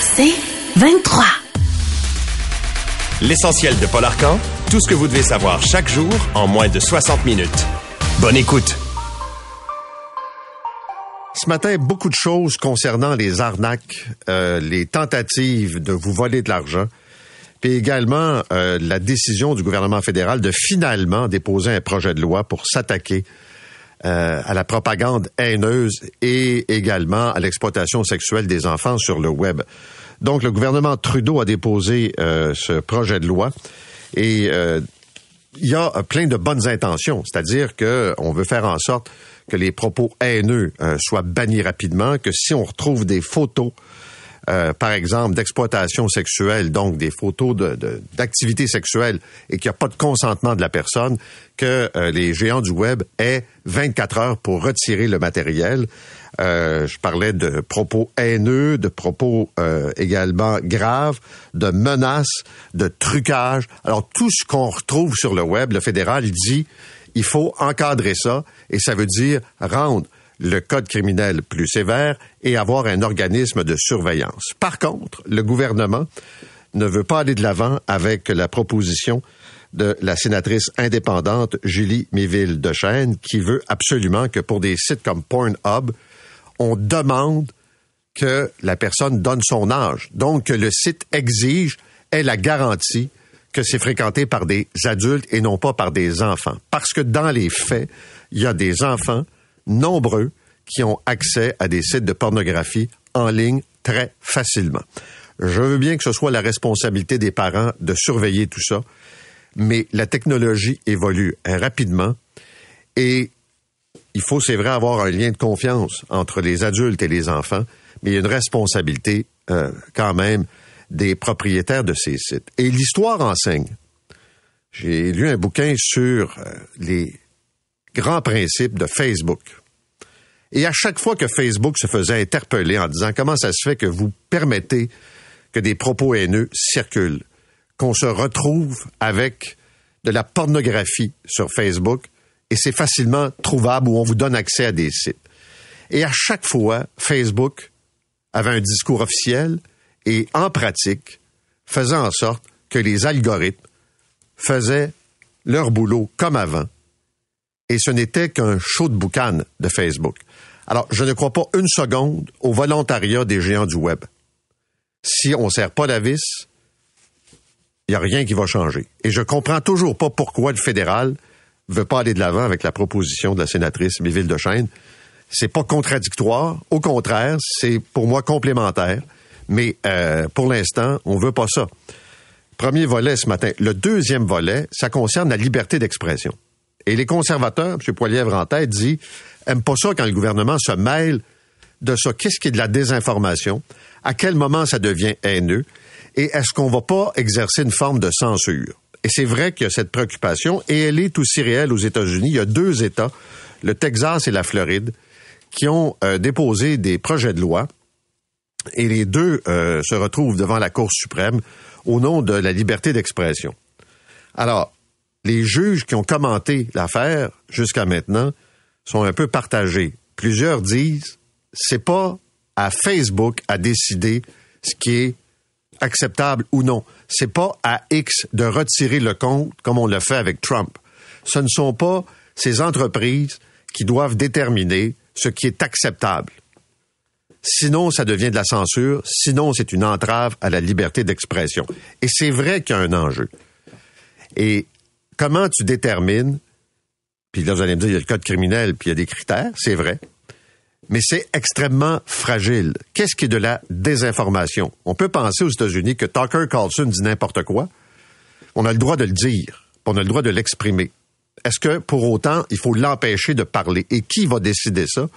C'est 23. L'essentiel de Paul Arcan, tout ce que vous devez savoir chaque jour en moins de 60 minutes. Bonne écoute. Ce matin, beaucoup de choses concernant les arnaques, euh, les tentatives de vous voler de l'argent, puis également euh, la décision du gouvernement fédéral de finalement déposer un projet de loi pour s'attaquer euh, à la propagande haineuse et également à l'exploitation sexuelle des enfants sur le web. Donc, le gouvernement Trudeau a déposé euh, ce projet de loi et euh, il y a plein de bonnes intentions, c'est-à-dire que on veut faire en sorte que les propos haineux soient bannis rapidement, que si on retrouve des photos euh, par exemple, d'exploitation sexuelle, donc des photos d'activités de, sexuelles et qu'il n'y a pas de consentement de la personne, que euh, les géants du web aient 24 heures pour retirer le matériel. Euh, je parlais de propos haineux, de propos également graves, de menaces, de trucage. Alors tout ce qu'on retrouve sur le web, le fédéral dit, il faut encadrer ça et ça veut dire rendre le code criminel plus sévère et avoir un organisme de surveillance. Par contre, le gouvernement ne veut pas aller de l'avant avec la proposition de la sénatrice indépendante Julie Méville de Chêne qui veut absolument que pour des sites comme Pornhub, on demande que la personne donne son âge. Donc, que le site exige, ait la garantie que c'est fréquenté par des adultes et non pas par des enfants. Parce que dans les faits, il y a des enfants nombreux qui ont accès à des sites de pornographie en ligne très facilement. Je veux bien que ce soit la responsabilité des parents de surveiller tout ça, mais la technologie évolue rapidement et il faut, c'est vrai, avoir un lien de confiance entre les adultes et les enfants, mais il y a une responsabilité euh, quand même des propriétaires de ces sites. Et l'histoire enseigne. J'ai lu un bouquin sur euh, les grands principes de Facebook. Et à chaque fois que Facebook se faisait interpeller en disant comment ça se fait que vous permettez que des propos haineux circulent, qu'on se retrouve avec de la pornographie sur Facebook et c'est facilement trouvable où on vous donne accès à des sites. Et à chaque fois, Facebook avait un discours officiel et en pratique faisait en sorte que les algorithmes faisaient leur boulot comme avant et ce n'était qu'un show de boucan de Facebook. Alors, je ne crois pas une seconde au volontariat des géants du web. Si on ne serre pas la vis, il n'y a rien qui va changer. Et je comprends toujours pas pourquoi le fédéral veut pas aller de l'avant avec la proposition de la sénatrice Méville de Chêne. C'est pas contradictoire. Au contraire, c'est pour moi complémentaire. Mais euh, pour l'instant, on veut pas ça. Premier volet ce matin. Le deuxième volet, ça concerne la liberté d'expression. Et les conservateurs, M. Poilièvre en tête, dit aime pas ça quand le gouvernement se mêle de ça. Qu'est-ce qui est de la désinformation? À quel moment ça devient haineux? Et est-ce qu'on va pas exercer une forme de censure? Et c'est vrai qu'il y a cette préoccupation, et elle est aussi réelle aux États-Unis. Il y a deux États, le Texas et la Floride, qui ont euh, déposé des projets de loi, et les deux euh, se retrouvent devant la Cour suprême au nom de la liberté d'expression. Alors, les juges qui ont commenté l'affaire jusqu'à maintenant sont un peu partagés. Plusieurs disent c'est pas à Facebook à décider ce qui est acceptable ou non. C'est pas à X de retirer le compte comme on l'a fait avec Trump. Ce ne sont pas ces entreprises qui doivent déterminer ce qui est acceptable. Sinon, ça devient de la censure. Sinon, c'est une entrave à la liberté d'expression. Et c'est vrai qu'il y a un enjeu. Et comment tu détermines, puis là vous allez me dire, il y a le code criminel, puis il y a des critères, c'est vrai, mais c'est extrêmement fragile. Qu'est-ce qui est de la désinformation? On peut penser aux États-Unis que Tucker Carlson dit n'importe quoi. On a le droit de le dire, on a le droit de l'exprimer. Est-ce que pour autant, il faut l'empêcher de parler? Et qui va décider ça?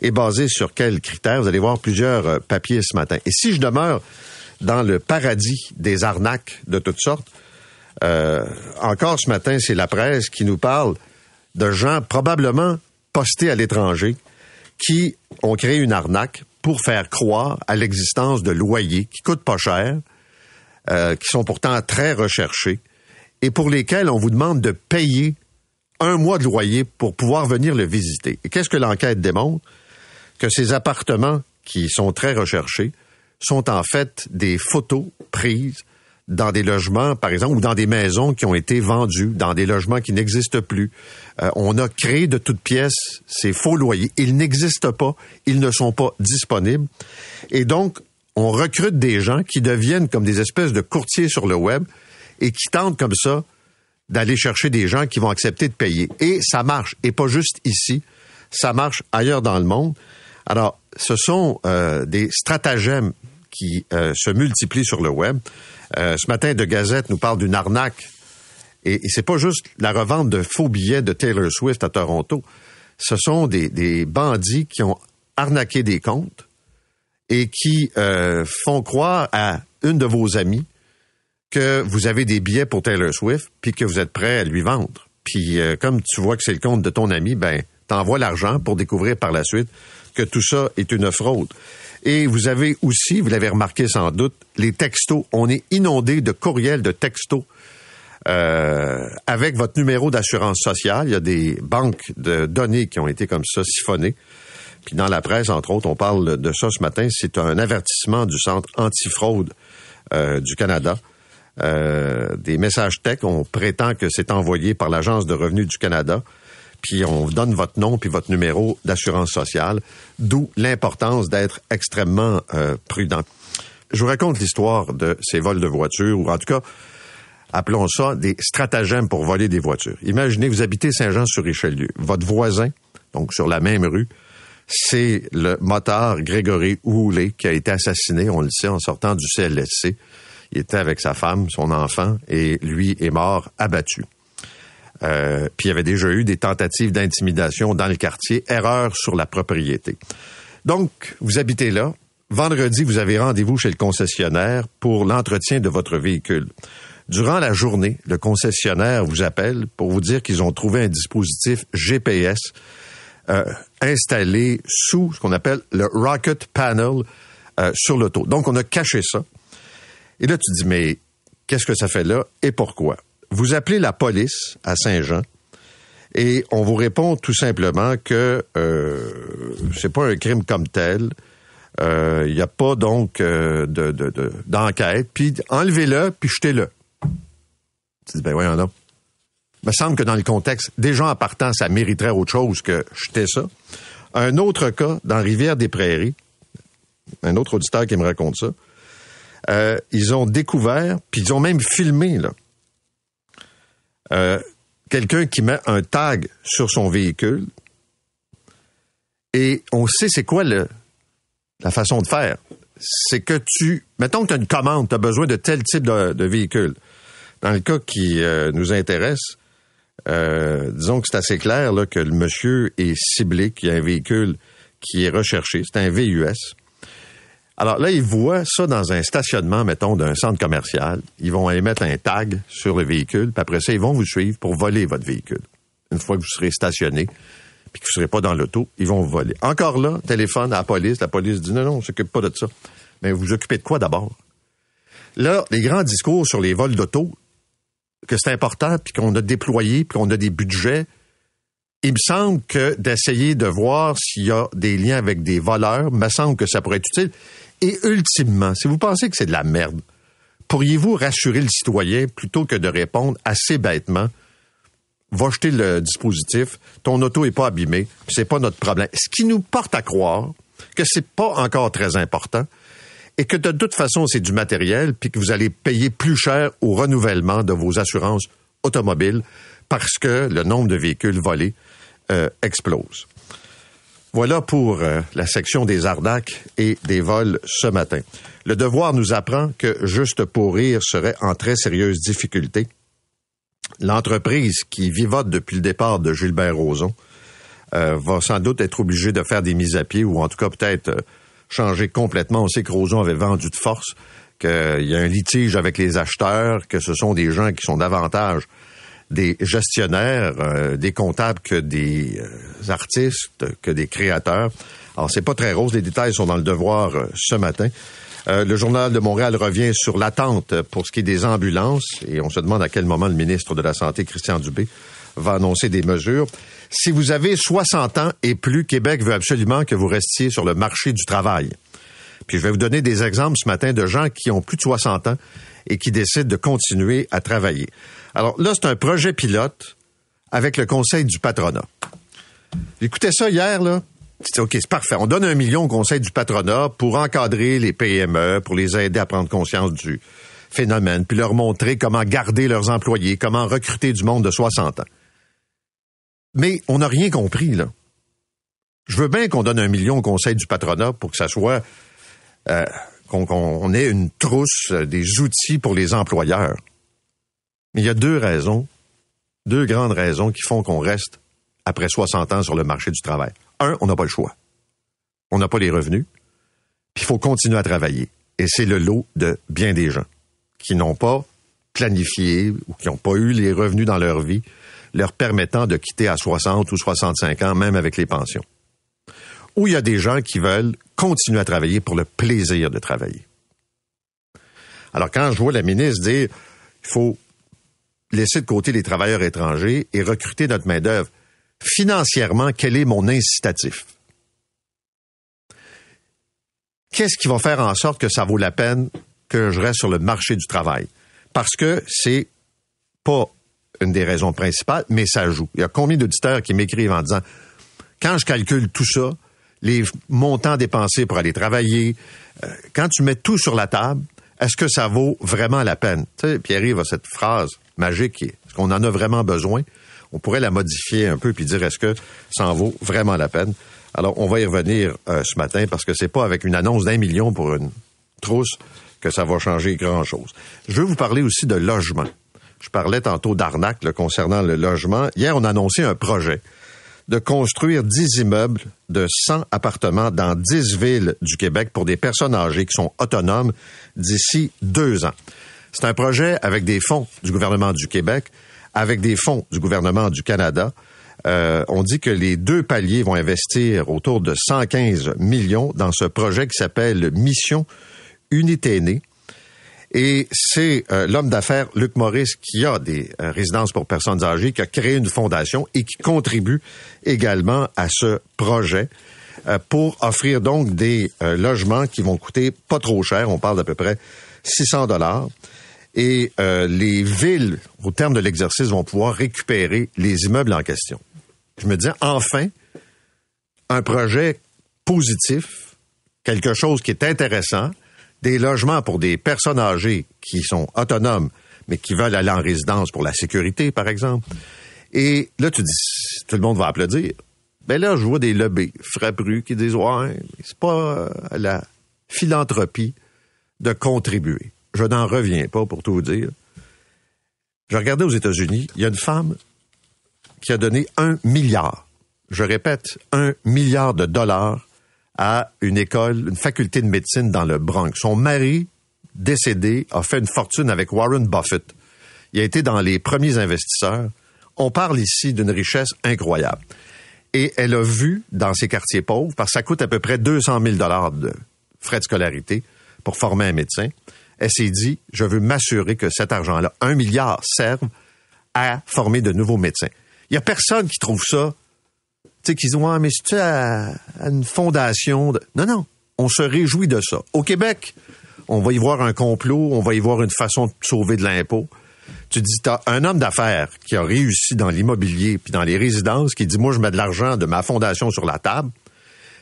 Et basé sur quels critères? Vous allez voir plusieurs euh, papiers ce matin. Et si je demeure dans le paradis des arnaques de toutes sortes, euh, encore ce matin, c'est la presse qui nous parle de gens probablement postés à l'étranger qui ont créé une arnaque pour faire croire à l'existence de loyers qui coûtent pas cher, euh, qui sont pourtant très recherchés et pour lesquels on vous demande de payer un mois de loyer pour pouvoir venir le visiter. Et qu'est-ce que l'enquête démontre? Que ces appartements qui sont très recherchés sont en fait des photos prises dans des logements, par exemple, ou dans des maisons qui ont été vendues, dans des logements qui n'existent plus. Euh, on a créé de toutes pièces ces faux loyers. Ils n'existent pas, ils ne sont pas disponibles. Et donc, on recrute des gens qui deviennent comme des espèces de courtiers sur le web et qui tentent comme ça d'aller chercher des gens qui vont accepter de payer. Et ça marche, et pas juste ici, ça marche ailleurs dans le monde. Alors, ce sont euh, des stratagèmes qui euh, se multiplient sur le web. Euh, ce matin, De Gazette nous parle d'une arnaque. Et, c'est pas juste la revente de faux billets de Taylor Swift à Toronto. Ce sont des, bandits qui ont arnaqué des comptes et qui euh, font croire à une de vos amies que vous avez des billets pour Taylor Swift puis que vous êtes prêt à lui vendre. Puis comme tu vois que c'est le compte de ton ami, ben t'envoies l'argent pour découvrir par la suite que tout ça est une fraude. Et vous avez aussi, vous l'avez remarqué sans doute, les textos. On est inondé de courriels, de textos. Euh, avec votre numéro d'assurance sociale, il y a des banques de données qui ont été comme ça siphonnées. Puis dans la presse, entre autres, on parle de ça ce matin. C'est un avertissement du Centre antifraude euh, du Canada. Euh, des messages tech, on prétend que c'est envoyé par l'Agence de revenus du Canada puis on donne votre nom puis votre numéro d'assurance sociale, d'où l'importance d'être extrêmement euh, prudent. Je vous raconte l'histoire de ces vols de voitures, ou en tout cas, appelons ça des stratagèmes pour voler des voitures. Imaginez, vous habitez Saint-Jean-sur-Richelieu. Votre voisin, donc sur la même rue, c'est le motard Grégory Houlet qui a été assassiné, on le sait, en sortant du CLSC. Il était avec sa femme, son enfant, et lui est mort abattu. Euh, puis il y avait déjà eu des tentatives d'intimidation dans le quartier, erreur sur la propriété. Donc, vous habitez là. Vendredi, vous avez rendez-vous chez le concessionnaire pour l'entretien de votre véhicule. Durant la journée, le concessionnaire vous appelle pour vous dire qu'ils ont trouvé un dispositif GPS euh, installé sous ce qu'on appelle le Rocket Panel euh, sur l'auto. Donc, on a caché ça. Et là, tu dis, mais qu'est-ce que ça fait là et pourquoi? Vous appelez la police à Saint-Jean et on vous répond tout simplement que euh, c'est pas un crime comme tel. Il euh, n'y a pas donc euh, de, d'enquête. puis enlevez-le, puis jetez-le. Tu dis, ben voyons non. Il me semble que dans le contexte, déjà en partant, ça mériterait autre chose que jeter ça. Un autre cas, dans Rivière-des-Prairies, un autre auditeur qui me raconte ça, ils ont découvert, puis ils ont même filmé, là, euh, quelqu'un qui met un tag sur son véhicule et on sait c'est quoi le, la façon de faire. C'est que tu, mettons que tu as une commande, tu as besoin de tel type de, véhicule. Dans le cas qui euh, nous intéresse, euh, disons que c'est assez clair là, que le monsieur est ciblé, qu'il y a un véhicule qui est recherché. C'est un VUS. Alors là, ils voient ça dans un stationnement, mettons, d'un centre commercial. Ils vont émettre un tag sur le véhicule, puis après ça, ils vont vous suivre pour voler votre véhicule. Une fois que vous serez stationné, puis que vous ne serez pas dans l'auto, ils vont vous voler. Encore là, téléphone à la police. La police dit non, non, on s'occupe pas de ça. Mais vous vous occupez de quoi d'abord? Là, les grands discours sur les vols d'auto, que c'est important, puis qu'on a déployé, puis qu'on a des budgets, il me semble que d'essayer de voir s'il y a des liens avec des voleurs, me semble que ça pourrait être utile. Et ultimement, si vous pensez que c'est de la merde, pourriez-vous rassurer le citoyen plutôt que de répondre assez bêtement va jeter le dispositif, ton auto est pas abîmée, c'est pas notre problème. Ce qui nous porte à croire que c'est pas encore très important et que de toute façon c'est du matériel puis que vous allez payer plus cher au renouvellement de vos assurances automobiles parce que le nombre de véhicules volés euh, explose. Voilà pour euh, la section des arnaques et des vols ce matin. Le devoir nous apprend que Juste pour rire serait en très sérieuse difficulté. L'entreprise qui vivote depuis le départ de Gilbert Rozon euh, va sans doute être obligée de faire des mises à pied ou en tout cas peut-être euh, changer complètement. On sait que Rozon avait vendu de force, qu'il y a un litige avec les acheteurs, que ce sont des gens qui sont davantage des gestionnaires, euh, des comptables que des euh, artistes, que des créateurs. Alors, c'est pas très rose. Les détails sont dans le devoir euh, ce matin. le journal de Montréal revient sur l'attente pour ce qui est des ambulances et on se demande à quel moment le ministre de la Santé, Christian Dubé, va annoncer des mesures. Si vous avez 60 ans et plus, Québec veut absolument que vous restiez sur le marché du travail. Puis je vais vous donner des exemples ce matin de gens qui ont plus de 60 ans et qui décident de continuer à travailler. Alors là, c'est un projet pilote avec le conseil du patronat. J'écoutais ça hier, là. OK, c'est parfait. On donne un million au conseil du patronat pour encadrer les PME, pour les aider à prendre conscience du phénomène, puis leur montrer comment garder leurs employés, comment recruter du monde de 60 ans. Mais on n'a rien compris, là. Je veux bien qu'on donne un million au conseil du patronat pour que ça soit euh, qu'on ait une trousse euh, des outils pour les employeurs. Mais il y a deux raisons, deux grandes raisons qui font qu'on reste après 60 ans sur le marché du travail. Un, on n'a pas le choix. On n'a pas les revenus, puis il faut continuer à travailler. Et c'est le lot de bien des gens qui n'ont pas planifié ou qui n'ont pas eu les revenus dans leur vie leur permettant de quitter à 60 ou 65 ans, même avec les pensions ou il y a des gens qui veulent continuer à travailler pour le plaisir de travailler. Alors quand je vois la ministre dire il faut laisser de côté les travailleurs étrangers et recruter notre main-d'œuvre, financièrement, quel est mon incitatif? Qu'est-ce qui va faire en sorte que ça vaut la peine que je reste sur le marché du travail? Parce que c'est pas une des raisons principales, mais ça joue. Il y a combien d'auditeurs qui m'écrivent en disant, quand je calcule tout ça, les montants dépensés pour aller travailler. Euh, quand tu mets tout sur la table, est-ce que ça vaut vraiment la peine? Tu sais, Pierre-Yves a cette phrase magique, est-ce qu'on en a vraiment besoin? On pourrait la modifier un peu puis dire est-ce que ça en vaut vraiment la peine? Alors, on va y revenir euh, ce matin parce que c'est pas avec une annonce d'un million pour une trousse que ça va changer grand-chose. Je veux vous parler aussi de logement. Je parlais tantôt d'arnaque concernant le logement. Hier, on a annoncé un projet de construire 10 immeubles de 100 appartements dans 10 villes du Québec pour des personnes âgées qui sont autonomes d'ici deux ans. C'est un projet avec des fonds du gouvernement du Québec, avec des fonds du gouvernement du Canada. Euh, on dit que les deux paliers vont investir autour de 115 millions dans ce projet qui s'appelle Mission Unité Née. Et c'est euh, l'homme d'affaires Luc Maurice qui a des euh, résidences pour personnes âgées, qui a créé une fondation et qui contribue également à ce projet pour offrir donc des logements qui vont coûter pas trop cher. On parle d'à peu près 600 dollars. Et les villes, au terme de l'exercice, vont pouvoir récupérer les immeubles en question. Je me dis, enfin, un projet positif, quelque chose qui est intéressant, des logements pour des personnes âgées qui sont autonomes, mais qui veulent aller en résidence pour la sécurité, par exemple. Et là, tu dis, tout le monde va applaudir. Ben là, je vois des lobbies frappus qui disent, ouais, c'est pas euh, la philanthropie de contribuer. Je n'en reviens pas pour tout vous dire. Je regardais aux États-Unis, il y a une femme qui a donné un milliard, je répète, un milliard de dollars à une école, une faculté de médecine dans le Bronx. Son mari, décédé, a fait une fortune avec Warren Buffett. Il a été dans les premiers investisseurs. On parle ici d'une richesse incroyable. Et elle a vu dans ces quartiers pauvres, parce que ça coûte à peu près 200 000 dollars de frais de scolarité pour former un médecin, elle s'est dit, je veux m'assurer que cet argent-là, un milliard, serve à former de nouveaux médecins. Il y a personne qui trouve ça tu sais, qu'ils disent, ouais, mais c'est à, une fondation. Non, non. On se réjouit de ça. Au Québec, on va y voir un complot, on va y voir une façon de sauver de l'impôt. Tu dis, t'as un homme d'affaires qui a réussi dans l'immobilier puis dans les résidences qui dit, moi, je mets de l'argent de ma fondation sur la table.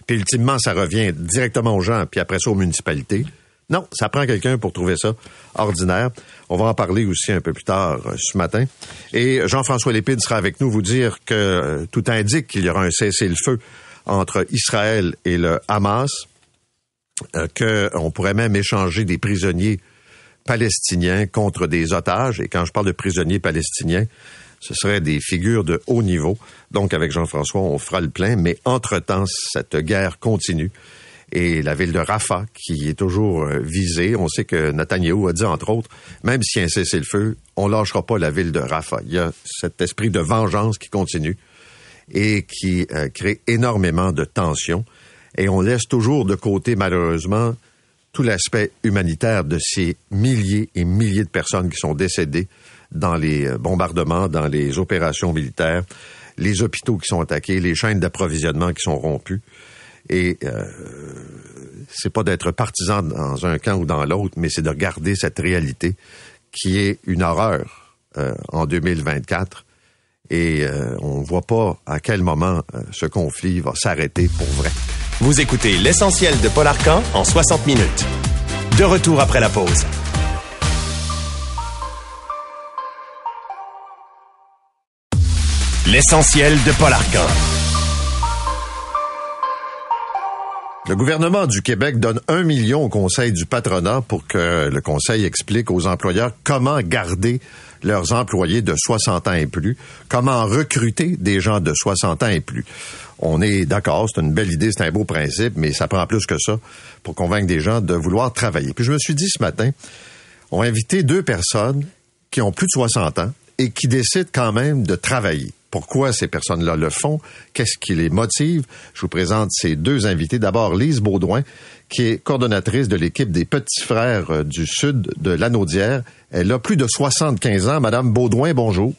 Puis ultimement, ça revient directement aux gens, puis après ça aux municipalités. Non, ça prend quelqu'un pour trouver ça ordinaire. On va en parler aussi un peu plus tard euh, ce matin. Et Jean-François Lépine sera avec nous vous dire que euh, tout indique qu'il y aura un cessez-le-feu entre Israël et le Hamas, euh, qu'on pourrait même échanger des prisonniers palestiniens contre des otages. Et quand je parle de prisonniers palestiniens, ce seraient des figures de haut niveau. Donc, avec Jean-François, on fera le plein. Mais entre-temps, cette guerre continue et la ville de Rafah qui est toujours euh, visée. On sait que Netanyahou a dit, entre autres, même si un cessez-le-feu, on lâchera pas la ville de Rafah. Il y a cet esprit de vengeance qui continue et qui euh, crée énormément de tensions. Et on laisse toujours de côté, malheureusement, tout l'aspect humanitaire de ces milliers et milliers de personnes qui sont décédées dans les euh, bombardements, dans les opérations militaires, les hôpitaux qui sont attaqués, les chaînes d'approvisionnement qui sont rompues. Et euh, c'est pas d'être partisan dans un camp ou dans l'autre, mais c'est de regarder cette réalité qui est une horreur euh, en 2024. Et euh, on ne voit pas à quel moment euh, ce conflit va s'arrêter pour vrai. Vous écoutez l'essentiel de Paul Arcan en 60 minutes. De retour après la pause. L'essentiel de Paul. Le gouvernement du Québec donne un million au Conseil du patronat pour que le Conseil explique aux employeurs comment garder leurs employés de 60 ans et plus, comment recruter des gens de 60 ans et plus. On est d'accord, c'est une belle idée, c'est un beau principe, mais ça prend plus que ça pour convaincre des gens de vouloir travailler. Puis je me suis dit ce matin, on va inviter deux personnes qui ont plus de 60 ans et qui décident quand même de travailler. Pourquoi ces personnes-là le font? Qu'est-ce qui les motive? Je vous présente ces deux invités. D'abord, Lise Baudouin, qui est coordonnatrice de l'équipe des Petits Frères euh, du Sud de l'Anaudière. Elle a plus de 75 ans. Madame Baudouin, bonjour.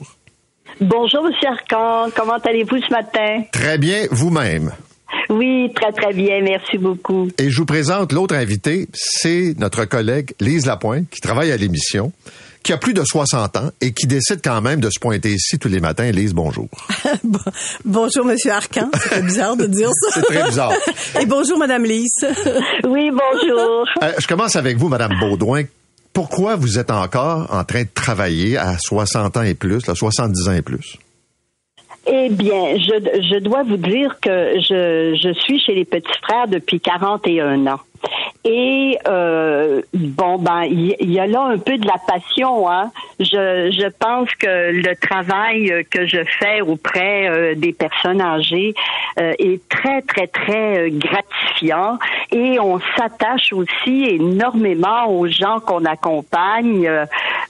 Bonjour, M. Arcan. Comment allez-vous ce matin? Très bien, vous-même. Oui, très, très bien. Merci beaucoup. Et je vous présente l'autre invité. C'est notre collègue Lise Lapointe, qui travaille à l'émission qui a plus de 60 ans et qui décide quand même de se pointer ici tous les matins. Lise, bonjour. bonjour, Monsieur Arcan. C'est bizarre de dire ça. C'est très bizarre. et bonjour, Madame Lise. oui, bonjour. Euh, je commence avec vous, Madame Baudouin. Pourquoi vous êtes encore en train de travailler à 60 ans et plus, là, 70 ans et plus? Eh bien, je, je dois vous dire que je, je suis chez les petits frères depuis 41 ans. Et euh, bon ben il y, a là un peu de la passion. Hein. Je, je pense que le travail que je fais auprès euh, des personnes âgées euh, est très très très gratifiant et on s'attache aussi énormément aux gens qu'on accompagne.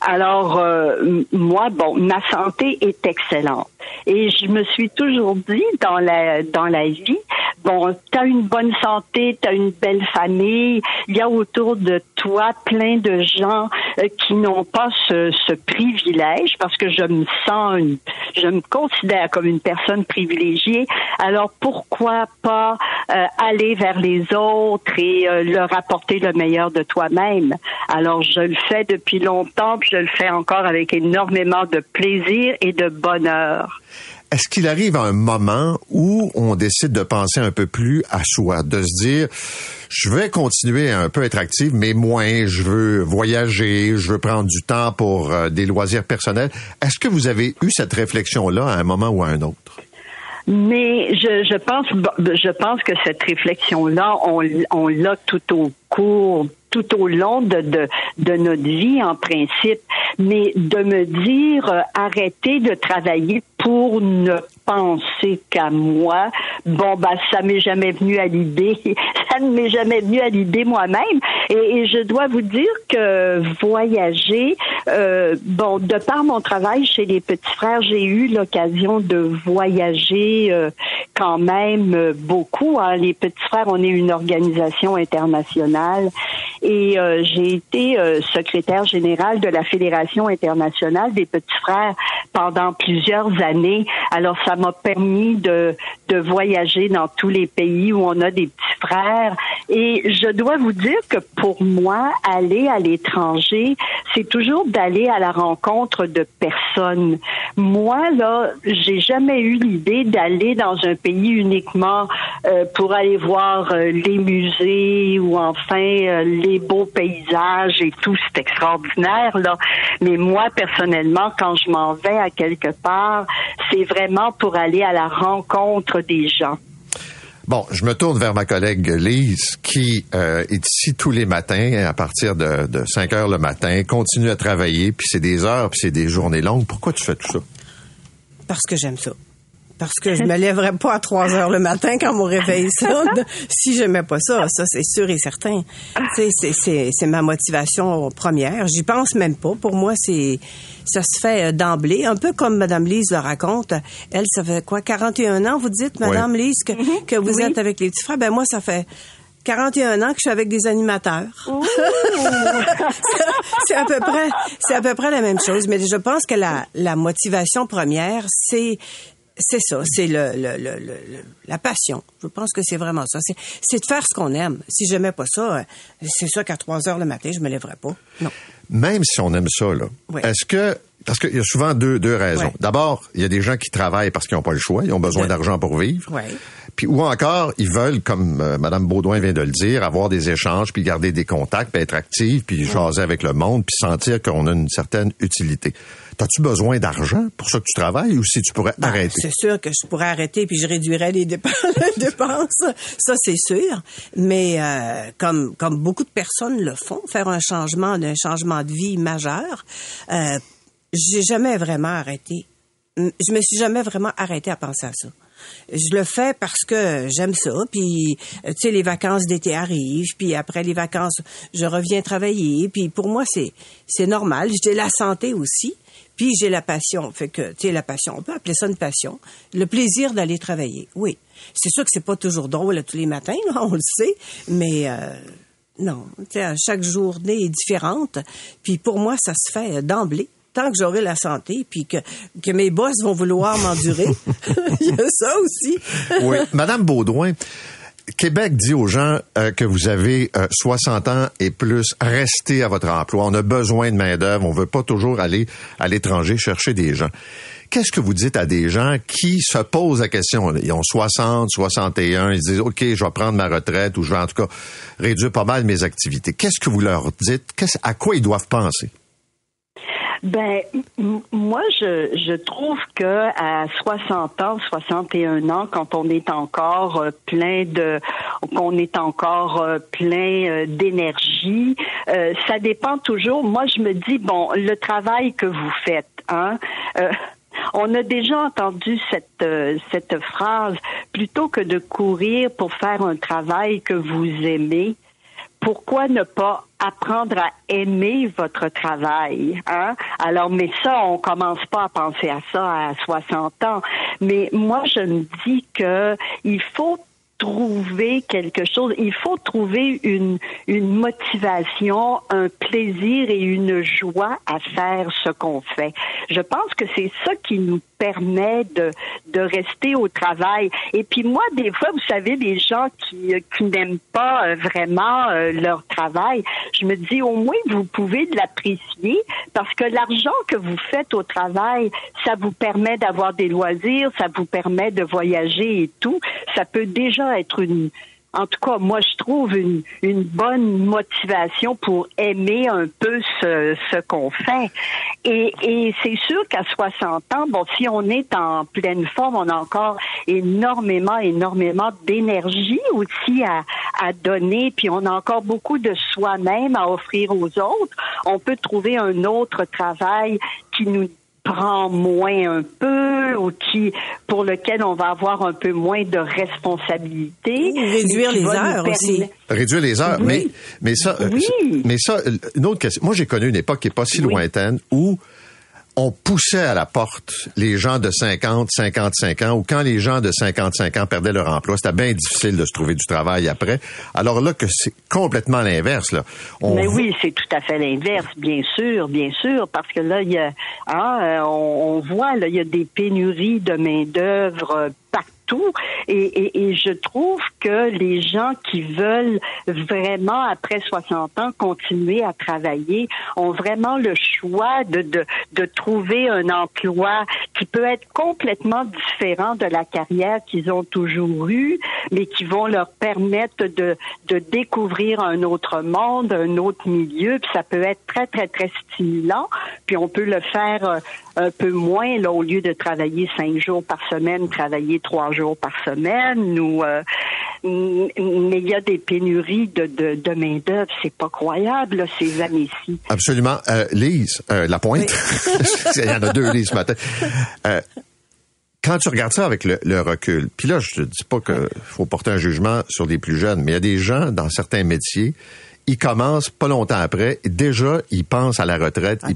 Alors moi bon ma santé est excellente et je me suis toujours dit dans la dans la vie bon t'as une bonne santé t'as une belle famille il y a autour de toi plein de gens euh, qui n'ont pas ce, privilège parce que je me sens, je me considère comme une personne privilégiée. Alors pourquoi pas euh, aller vers les autres et euh, leur apporter le meilleur de toi-même? Alors je le fais depuis longtemps, puis je le fais encore avec énormément de plaisir et de bonheur. Est-ce qu'il arrive un moment où on décide de penser un peu plus à soi, de se dire, je vais continuer à un peu être active, mais moins, je veux voyager, je veux prendre du temps pour euh, des loisirs personnels. Est-ce que vous avez eu cette réflexion-là à un moment ou à un autre? Mais je, pense, je pense que cette réflexion-là, on, on l'a tout au cours tout au long de, de, notre vie en principe, mais de me dire euh, arrêtez de travailler pour ne penser qu'à moi, bon bah ça m'est jamais venu à l'idée, ça ne m'est jamais venu à l'idée moi-même, et, je dois vous dire que voyager, euh, bon de par mon travail chez les petits frères, j'ai eu l'occasion de voyager euh, quand même beaucoup. Hein. Les petits frères, on est une organisation internationale et euh, j'ai été euh, secrétaire générale de la Fédération internationale des petits frères pendant plusieurs années. Alors ça m'a permis de, de voyager dans tous les pays où on a des petits frères. Et je dois vous dire que pour moi, aller à l'étranger, c'est toujours d'aller à la rencontre de personnes. Moi, là, j'ai jamais eu l'idée d'aller dans un pays uniquement euh, pour aller voir les musées ou enfin les beaux paysages et tout, c'est extraordinaire, là. Mais moi, personnellement, quand je m'en vais à quelque part, c'est vraiment pour aller à la rencontre des gens. Bon, je me tourne vers ma collègue Lise qui euh, est ici tous les matins à partir de, de 5 heures le matin, continue à travailler, puis c'est des heures, puis c'est des journées longues. Pourquoi tu fais tout ça? Parce que j'aime ça parce que je me lèverais pas à 3 heures le matin quand mon réveil sonne si j'aimais pas ça. Ça, c'est sûr et certain. C'est ma motivation première. J'y pense même pas. Pour moi, c'est ça se fait euh, d'emblée, un peu comme Madame Lise le raconte. Elle, ça fait quoi, 41 ans, vous dites, Madame Lise, que, mm-hmm. que vous êtes avec les petits frères? Ben moi, ça fait 41 ans que je suis avec des animateurs. c'est à peu près, c'est à peu près la même chose. Mais je pense que la, la motivation première, c'est C'est ça, c'est le, le, le, le, la passion. Je pense que c'est vraiment ça. C'est, c'est de faire ce qu'on aime. Si j'aimais pas ça, euh, c'est sûr qu'à 3 heures le matin, je me lèverais pas. Non. Même si on aime ça, là, Oui. est-ce que parce qu'il y a souvent deux, deux raisons. D'abord, il y a des gens qui travaillent parce qu'ils n'ont pas le choix, ils ont besoin d'argent pour vivre. Ouais. Puis ou encore, ils veulent, comme euh, Madame Baudouin vient de le dire, avoir des échanges, puis garder des contacts, puis être actifs, puis jaser avec le monde, puis sentir qu'on a une certaine utilité. T'as-tu besoin d'argent pour ça que tu travailles ou si tu pourrais Ben, arrêter? C'est sûr que je pourrais arrêter puis je réduirais les dépenses. les dépenses. Ça, c'est sûr. Mais euh, comme comme beaucoup de personnes le font, faire un changement, un changement de vie majeur, euh, j'ai jamais vraiment arrêté. Je me suis jamais vraiment arrêté à penser à ça. Je le fais parce que j'aime ça, puis euh, tu sais les vacances d'été arrivent, puis après les vacances, je reviens travailler, puis pour moi c'est normal. J'ai la santé aussi, puis j'ai la passion. Fait que tu sais la passion, on peut appeler ça une passion, le plaisir d'aller travailler. Oui, c'est sûr que c'est pas toujours drôle tous les matins, on le sait, mais euh, non, chaque journée est différente. Puis pour moi, ça se fait euh, d'emblée. Tant que j'aurai la santé, puis que, que mes boss vont vouloir m'endurer. Il y a ça aussi. Oui. Madame Baudouin, Québec dit aux gens euh, que vous avez euh, 60 ans et plus, restez à votre emploi. On a besoin de main-d'œuvre. On veut pas toujours aller à l'étranger chercher des gens. Qu'est-ce que vous dites à des gens qui se posent la question? Ils ont 60, 61, ils se disent, OK, je vais prendre ma retraite ou je vais en tout cas réduire pas mal mes activités. Qu'est-ce que vous leur dites? À quoi ils doivent penser? Ben, moi, je, je trouve que à 60 ans, 61 ans, quand on est encore euh, plein de, qu'on est encore euh, plein euh, d'énergie, euh, ça dépend toujours. Moi, je me dis bon, le travail que vous faites, hein. euh, on a déjà entendu cette cette phrase plutôt que de courir pour faire un travail que vous aimez pourquoi ne pas apprendre à aimer votre travail hein? Alors, mais ça, on commence pas à penser à ça à 60 ans. Mais moi, je me dis que il faut trouver quelque chose, il faut trouver une, une motivation, un plaisir et une joie à faire ce qu'on fait. Je pense que c'est ça qui nous permet de, de rester au travail. Et puis moi, des fois, vous savez, les gens qui, qui n'aiment pas euh, vraiment euh, leur travail, je me dis au moins vous pouvez l'apprécier parce que l'argent que vous faites au travail, ça vous permet d'avoir des loisirs, ça vous permet de voyager et tout. Ça peut déjà être une en tout cas, moi, je trouve une, bonne motivation pour aimer un peu ce, qu'on fait. Et, et c'est sûr qu'à 60 ans, bon, si on est en pleine forme, on a encore énormément, énormément d'énergie aussi à, à donner, puis on a encore beaucoup de soi-même à offrir aux autres. On peut trouver un autre travail qui nous prend moins un peu ou qui pour lequel on va avoir un peu moins de responsabilité réduire les heures aussi. Réduire les heures, Oui. mais mais ça, euh, Oui. mais ça, euh, une autre question. Moi, j'ai connu une époque qui est pas si Oui. lointaine où on poussait à la porte les gens de 50, 55 ans, ou quand les gens de 55 ans perdaient leur emploi, c'était bien difficile de se trouver du travail après. Alors là, que c'est complètement l'inverse, là. On Mais oui, c'est tout à fait l'inverse, bien sûr, bien sûr, parce que là, il y a, hein, euh, on, on voit, là, il y a des pénuries de main d'œuvre partout. Et, et, et je trouve que les gens qui veulent vraiment, après 60 ans, continuer à travailler, ont vraiment le choix de, de, de trouver un emploi qui peut être complètement différent de la carrière qu'ils ont toujours eue, mais qui vont leur permettre de, de découvrir un autre monde, un autre milieu, puis ça peut être très, très, très stimulant. Puis on peut le faire euh, un peu moins, là, au lieu de travailler cinq jours par semaine, travailler trois jours par semaine, ou euh, mais il y a des pénuries de, de, de main-d'œuvre, c'est pas croyable, là, ces années-ci. Absolument. Euh, Lise, euh, la pointe. Il y en a deux Lise ce matin. Quand tu regardes ça avec le, le recul, puis là, je te dis pas que faut porter un jugement sur les plus jeunes, mais il y a des gens dans certains métiers, ils commencent pas longtemps après, déjà, ils pensent à la retraite. Ah.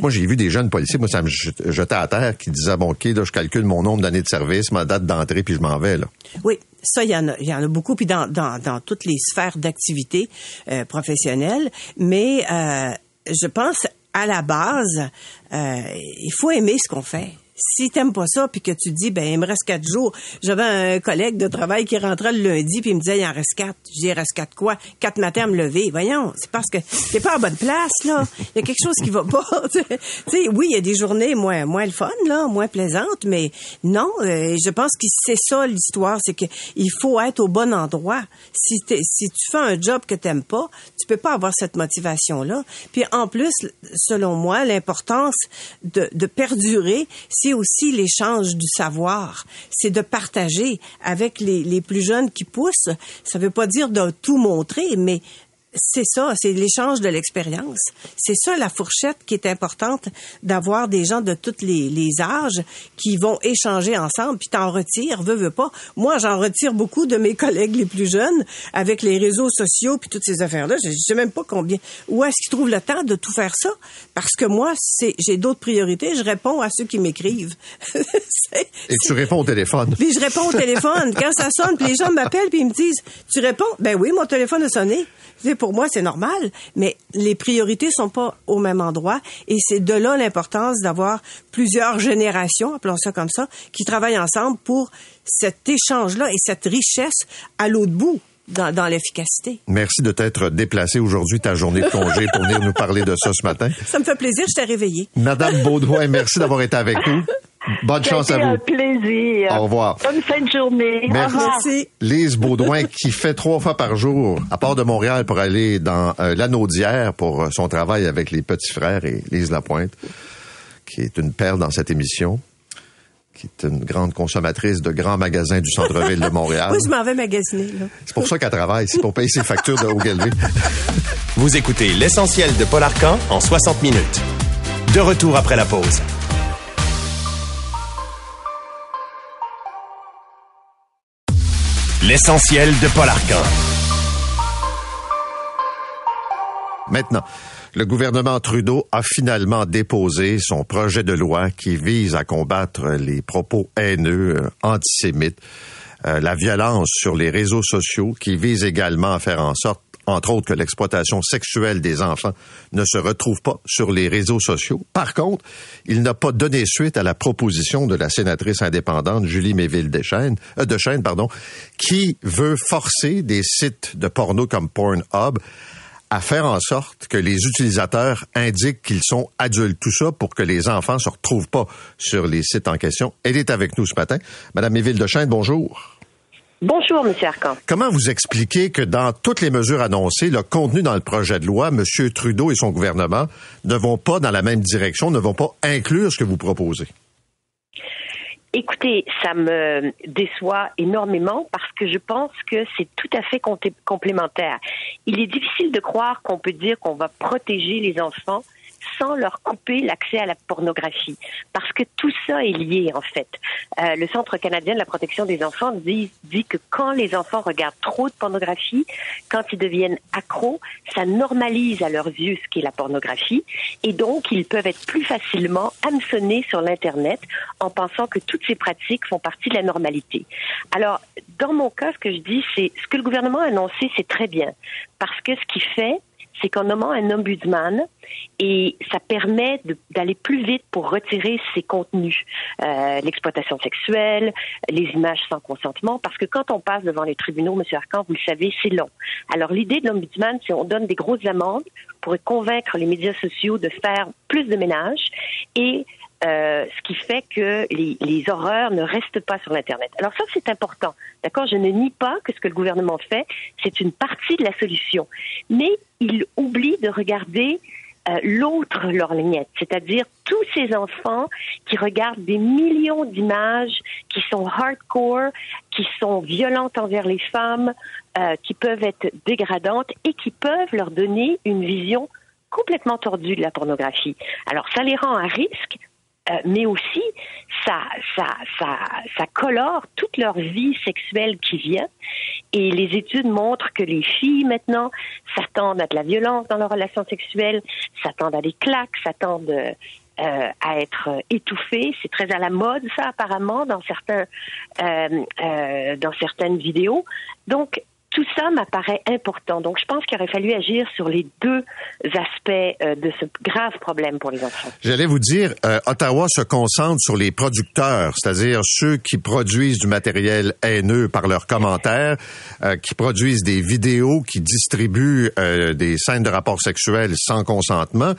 Moi, j'ai vu des jeunes policiers, moi, ça me jet- jetait à terre, qui disaient, bon, OK, là, je calcule mon nombre d'années de service, ma date d'entrée, puis je m'en vais, là. Oui, ça, il y en a, il y en a beaucoup, puis dans, dans, dans toutes les sphères d'activité euh, professionnelle. Mais euh, je pense, à la base, euh, il faut aimer ce qu'on fait. Si t'aimes pas ça, puis que tu dis, ben il me reste quatre jours. J'avais un collègue de travail qui rentrait le lundi, puis il me disait, il en reste quatre. Il reste quatre quoi? Quatre matins à me lever. Voyons, c'est parce que t'es pas en bonne place, là. Il y a quelque chose qui va pas. tu sais, oui, il y a des journées moins, moins le fun, là, moins plaisantes, mais non, euh, je pense que c'est ça l'histoire, c'est que il faut être au bon endroit. Si, si tu fais un job que t'aimes pas, tu peux pas avoir cette motivation-là. Puis en plus, selon moi, l'importance de, de perdurer, c'est aussi l'échange du savoir. C'est de partager avec les, les plus jeunes qui poussent. Ça veut pas dire de tout montrer, mais c'est ça, c'est l'échange de l'expérience. C'est ça la fourchette qui est importante d'avoir des gens de tous les, les, âges qui vont échanger ensemble, puis t'en retires, veux, veux pas. Moi, j'en retire beaucoup de mes collègues les plus jeunes avec les réseaux sociaux puis toutes ces affaires-là. Je sais même pas combien. Où est-ce qu'ils trouvent le temps de tout faire ça? Parce que moi, c'est j'ai d'autres priorités. Je réponds à ceux qui m'écrivent. Et tu réponds au téléphone. Puis je réponds au téléphone. Quand ça sonne, puis les gens m'appellent puis ils me disent, tu réponds? Ben oui, mon téléphone a sonné pour moi, c'est normal, mais les priorités sont pas au même endroit et c'est de là l'importance d'avoir plusieurs générations, appelons ça comme ça, qui travaillent ensemble pour cet échange-là et cette richesse à l'autre bout. Dans, l'efficacité. Merci de t'être déplacé aujourd'hui, ta journée de congé, pour venir nous parler de ça ce matin. Ça me fait plaisir, je t'ai réveillé. Madame Baudouin, merci d'avoir été avec nous. Bonne chance à vous. un plaisir. Au revoir. Bonne fin de journée. Merci. Lise Baudouin qui fait trois fois par jour, à part de Montréal, pour aller dans euh, l'Anaudière pour euh, son travail avec les petits frères et Lise Lapointe, qui est une perle dans cette émission qui est une grande consommatrice de grands magasins du centre-ville de Montréal. Oui, je m'en vais magasiner. C'est pour ça qu'elle travaille, c'est pour payer ses factures de haut Vous écoutez l'essentiel de Paul Arcan en 60 minutes. De retour après la pause. L'essentiel de Paul Arcan. Maintenant, le gouvernement Trudeau a finalement déposé son projet de loi qui vise à combattre les propos haineux, euh, antisémites, euh, la violence sur les réseaux sociaux, qui vise également à faire en sorte entre autres que l'exploitation sexuelle des enfants ne se retrouve pas sur les réseaux sociaux. Par contre, il n'a pas donné suite à la proposition de la sénatrice indépendante Julie Méville Deschênes, euh, pardon, qui veut forcer des sites de porno comme Pornhub à faire en sorte que les utilisateurs indiquent qu'ils sont adultes. Tout ça pour que les enfants se retrouvent pas sur les sites en question. Elle est avec nous ce matin. Madame Méville Deschênes, bonjour. Bonjour, M. Arcan. Comment vous expliquez que dans toutes les mesures annoncées, le contenu dans le projet de loi, M. Trudeau et son gouvernement ne vont pas dans la même direction, ne vont pas inclure ce que vous proposez? Écoutez, ça me déçoit énormément parce que je pense que c'est tout à fait complémentaire. Il est difficile de croire qu'on peut dire qu'on va protéger les enfants sans leur couper l'accès à la pornographie. Parce que tout ça est lié, en fait. Euh, le Centre canadien de la protection des enfants dit, que quand les enfants regardent trop de pornographie, quand ils deviennent accros, ça normalise à leurs yeux ce qu'est la pornographie. Et donc, ils peuvent être plus facilement hameçonnés sur l'Internet en pensant que toutes ces pratiques font partie de la normalité. Alors, dans mon cas, ce que je dis, c'est ce que le gouvernement a annoncé, c'est très bien. Parce que ce qu'il fait, c'est qu'en nommant un ombudsman, et ça permet d'aller plus vite pour retirer ces contenus, euh, l'exploitation sexuelle, les images sans consentement, parce que quand on passe devant les tribunaux, Monsieur Arcan, vous le savez, c'est long. Alors l'idée de l'ombudsman, c'est on donne des grosses amendes pour convaincre les médias sociaux de faire plus de ménage et euh, ce qui fait que les, les, horreurs ne restent pas sur l'Internet. Alors ça, c'est important. D'accord? Je ne nie pas que ce que le gouvernement fait, c'est une partie de la solution. Mais il oublie de regarder euh, l'autre lorgnette, c'est-à-dire tous ces enfants qui regardent des millions d'images qui sont hardcore, qui sont violentes envers les femmes, euh, qui peuvent être dégradantes et qui peuvent leur donner une vision complètement tordue de la pornographie. Alors ça les rend à risque euh, mais aussi ça, ça, ça, ça colore toute leur vie sexuelle qui vient. Et les études montrent que les filles maintenant s'attendent à de la violence dans leurs relations sexuelles, s'attendent à des claques, s'attendent euh, à être étouffées. C'est très à la mode ça apparemment dans certains euh, dans certaines vidéos. Donc tout ça m'apparaît important. Donc, je pense qu'il aurait fallu agir sur les deux aspects euh, de ce grave problème pour les enfants. J'allais vous dire, euh, Ottawa se concentre sur les producteurs, c'est-à-dire ceux qui produisent du matériel haineux par leurs commentaires, euh, qui produisent des vidéos, qui distribuent des scènes de rapports sexuels sans consentement,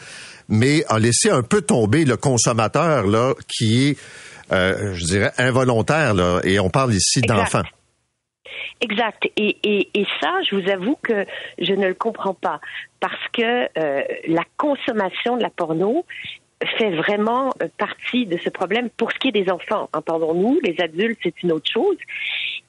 mais a laissé un peu tomber le consommateur là, qui est, je dirais, involontaire. Là, et on parle ici d'enfants. Exact. Et, ça, je vous avoue que je ne le comprends pas parce que euh, la consommation de la porno fait vraiment euh, partie de ce problème pour ce qui est des enfants. Entendons-nous, les adultes, c'est une autre chose.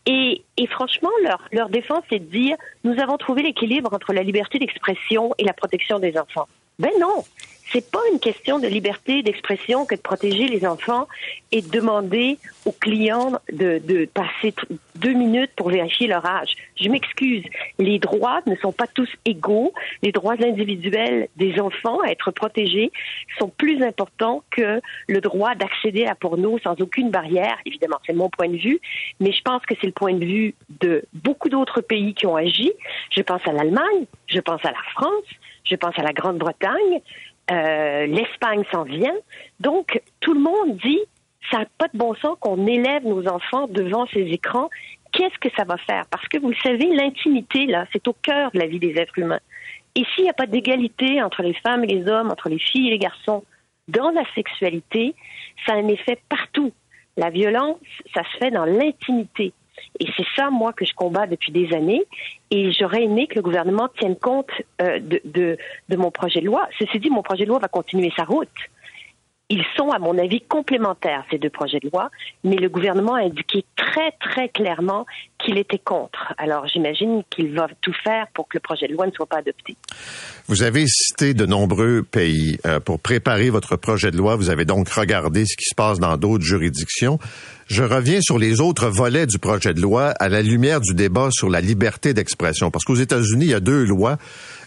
Et, et franchement, leur, leur défense, c'est de dire, nous avons trouvé l'équilibre entre la liberté d'expression et la protection des enfants. Ben non, c'est pas une question de liberté d'expression que de protéger les enfants et de demander aux clients de, de passer deux minutes pour vérifier leur âge. Je m'excuse. Les droits ne sont pas tous égaux. Les droits individuels des enfants à être protégés sont plus importants que le droit d'accéder à porno sans aucune barrière. Évidemment, c'est mon point de vue, mais je pense que c'est le point de vue de beaucoup d'autres pays qui ont agi. Je pense à l'Allemagne, je pense à la France, je pense à la Grande-Bretagne, euh, l'Espagne s'en vient. Donc, tout le monde dit, ça n'a pas de bon sens qu'on élève nos enfants devant ces écrans. Qu'est-ce que ça va faire? Parce que vous le savez, l'intimité, là, c'est au cœur de la vie des êtres humains. Et s'il n'y a pas d'égalité entre les femmes et les hommes, entre les filles et les garçons, dans la sexualité, ça a un effet partout. La violence, ça se fait dans l'intimité. Et c'est ça, moi, que je combats depuis des années. Et j'aurais aimé que le gouvernement tienne compte euh, de, mon projet de loi. Ceci dit, mon projet de loi va continuer sa route. Ils sont, à mon avis, complémentaires, ces deux projets de loi, mais le gouvernement a indiqué très, très clairement qu'il était contre. Alors, j'imagine qu'il va tout faire pour que le projet de loi ne soit pas adopté. Vous avez cité de nombreux pays. Euh, pour préparer votre projet de loi, vous avez donc regardé ce qui se passe dans d'autres juridictions. Je reviens sur les autres volets du projet de loi à la lumière du débat sur la liberté d'expression. Parce qu'aux États-Unis, il y a deux lois,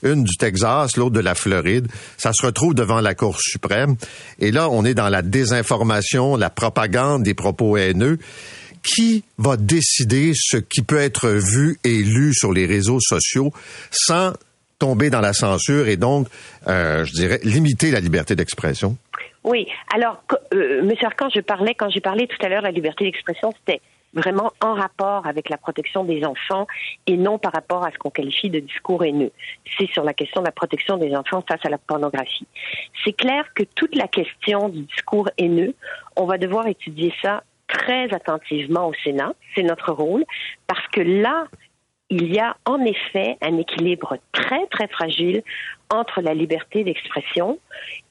une du Texas, l'autre de la Floride. Ça se retrouve devant la Cour suprême. Et là, on est dans la désinformation, la propagande des propos haineux. Qui va décider ce qui peut être vu et lu sur les réseaux sociaux sans tomber dans la censure et donc, euh, je dirais, limiter la liberté d'expression? Oui. Alors, euh, Monsieur Arcan, je parlais quand j'ai parlé tout à l'heure de la liberté d'expression, c'était vraiment en rapport avec la protection des enfants et non par rapport à ce qu'on qualifie de discours haineux. C'est sur la question de la protection des enfants face à la pornographie. C'est clair que toute la question du discours haineux, on va devoir étudier ça très attentivement au Sénat. C'est notre rôle parce que là, il y a en effet un équilibre très, très fragile entre la liberté d'expression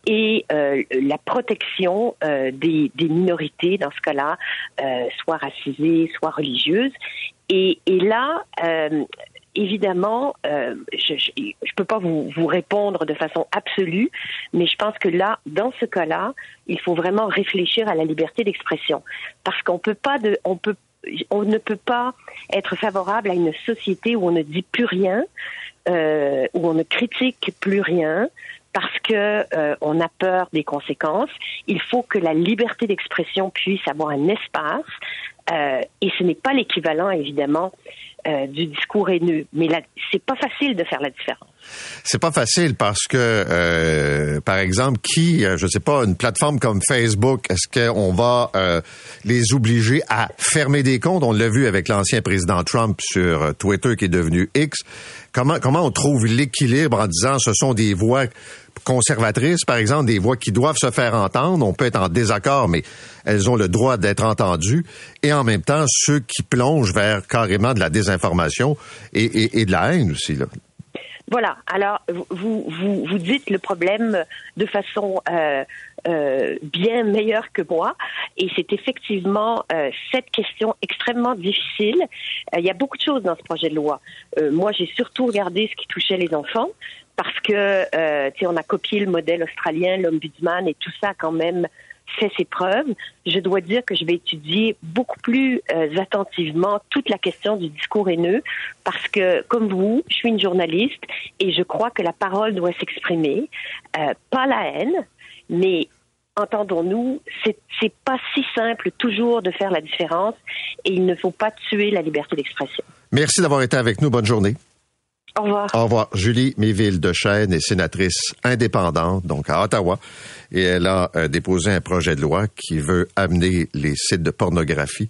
et euh, la protection euh, des, des, minorités, dans ce cas-là, euh, soit racisées, soit religieuses. Et, et là, euh, évidemment, euh, je ne peux pas vous, vous, répondre de façon absolue, mais je pense que là, dans ce cas-là, il faut vraiment réfléchir à la liberté d'expression, parce qu'on peut pas de, on peut on ne peut pas être favorable à une société où on ne dit plus rien, euh, où on ne critique plus rien, parce que euh, on a peur des conséquences. Il faut que la liberté d'expression puisse avoir un espace, euh, et ce n'est pas l'équivalent évidemment euh, du discours haineux. Mais c'est pas facile de faire la différence. C'est pas facile parce que, euh, par exemple, qui, euh, je sais pas, une plateforme comme Facebook, est-ce qu'on va euh, les obliger à fermer des comptes? On l'a vu avec l'ancien président Trump sur Twitter qui est devenu X. Comment comment on trouve l'équilibre en disant ce sont des voix conservatrices, par exemple, des voix qui doivent se faire entendre. On peut être en désaccord, mais elles ont le droit d'être entendues. Et en même temps, ceux qui plongent vers carrément de la désinformation et, de la haine aussi. Là. Voilà. Alors, vous, vous, vous dites le problème de façon euh, euh, bien meilleure que moi, et c'est effectivement euh, cette question extrêmement difficile. Il y a beaucoup de choses dans ce projet de loi. Moi, j'ai surtout regardé ce qui touchait les enfants, parce que, euh, on a copié le modèle australien, l'ombudsman, et tout ça quand même fait ses preuves. Je dois dire que je vais étudier beaucoup plus euh, attentivement toute la question du discours haineux parce que, comme vous, je suis une journaliste et je crois que la parole doit s'exprimer, euh, pas la haine, mais entendons-nous, c'est pas si simple toujours de faire la différence et il ne faut pas tuer la liberté d'expression. Merci d'avoir été avec nous. Bonne journée. Au revoir. Au revoir. Julie Méville de Chêne est sénatrice indépendante, donc à Ottawa, et elle a euh, déposé un projet de loi qui veut amener les sites de pornographie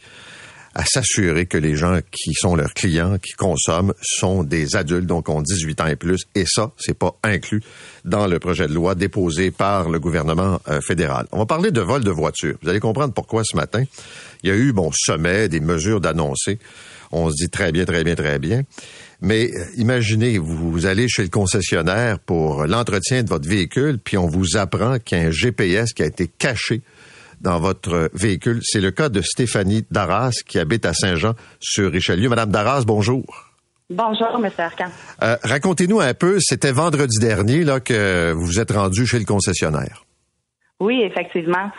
à s'assurer que les gens qui sont leurs clients, qui consomment, sont des adultes, donc ont 18 ans et plus. Et ça, c'est pas inclus dans le projet de loi déposé par le gouvernement euh, fédéral. On va parler de vol de voiture. Vous allez comprendre pourquoi ce matin. Il y a eu, bon, sommet, des mesures d'annoncer. On se dit très bien, très bien, très bien. Mais euh, imaginez, vous, vous allez chez le concessionnaire pour l'entretien de votre véhicule, puis on vous apprend qu'il y a un GPS qui a été caché dans votre véhicule. C'est le cas de Stéphanie Darras qui habite à Saint-Jean sur Richelieu. Madame Darras, bonjour. Bonjour, M. Arcan. Euh, Racontez-nous un peu, c'était vendredi dernier là, que vous vous êtes rendu chez le concessionnaire. Oui, effectivement.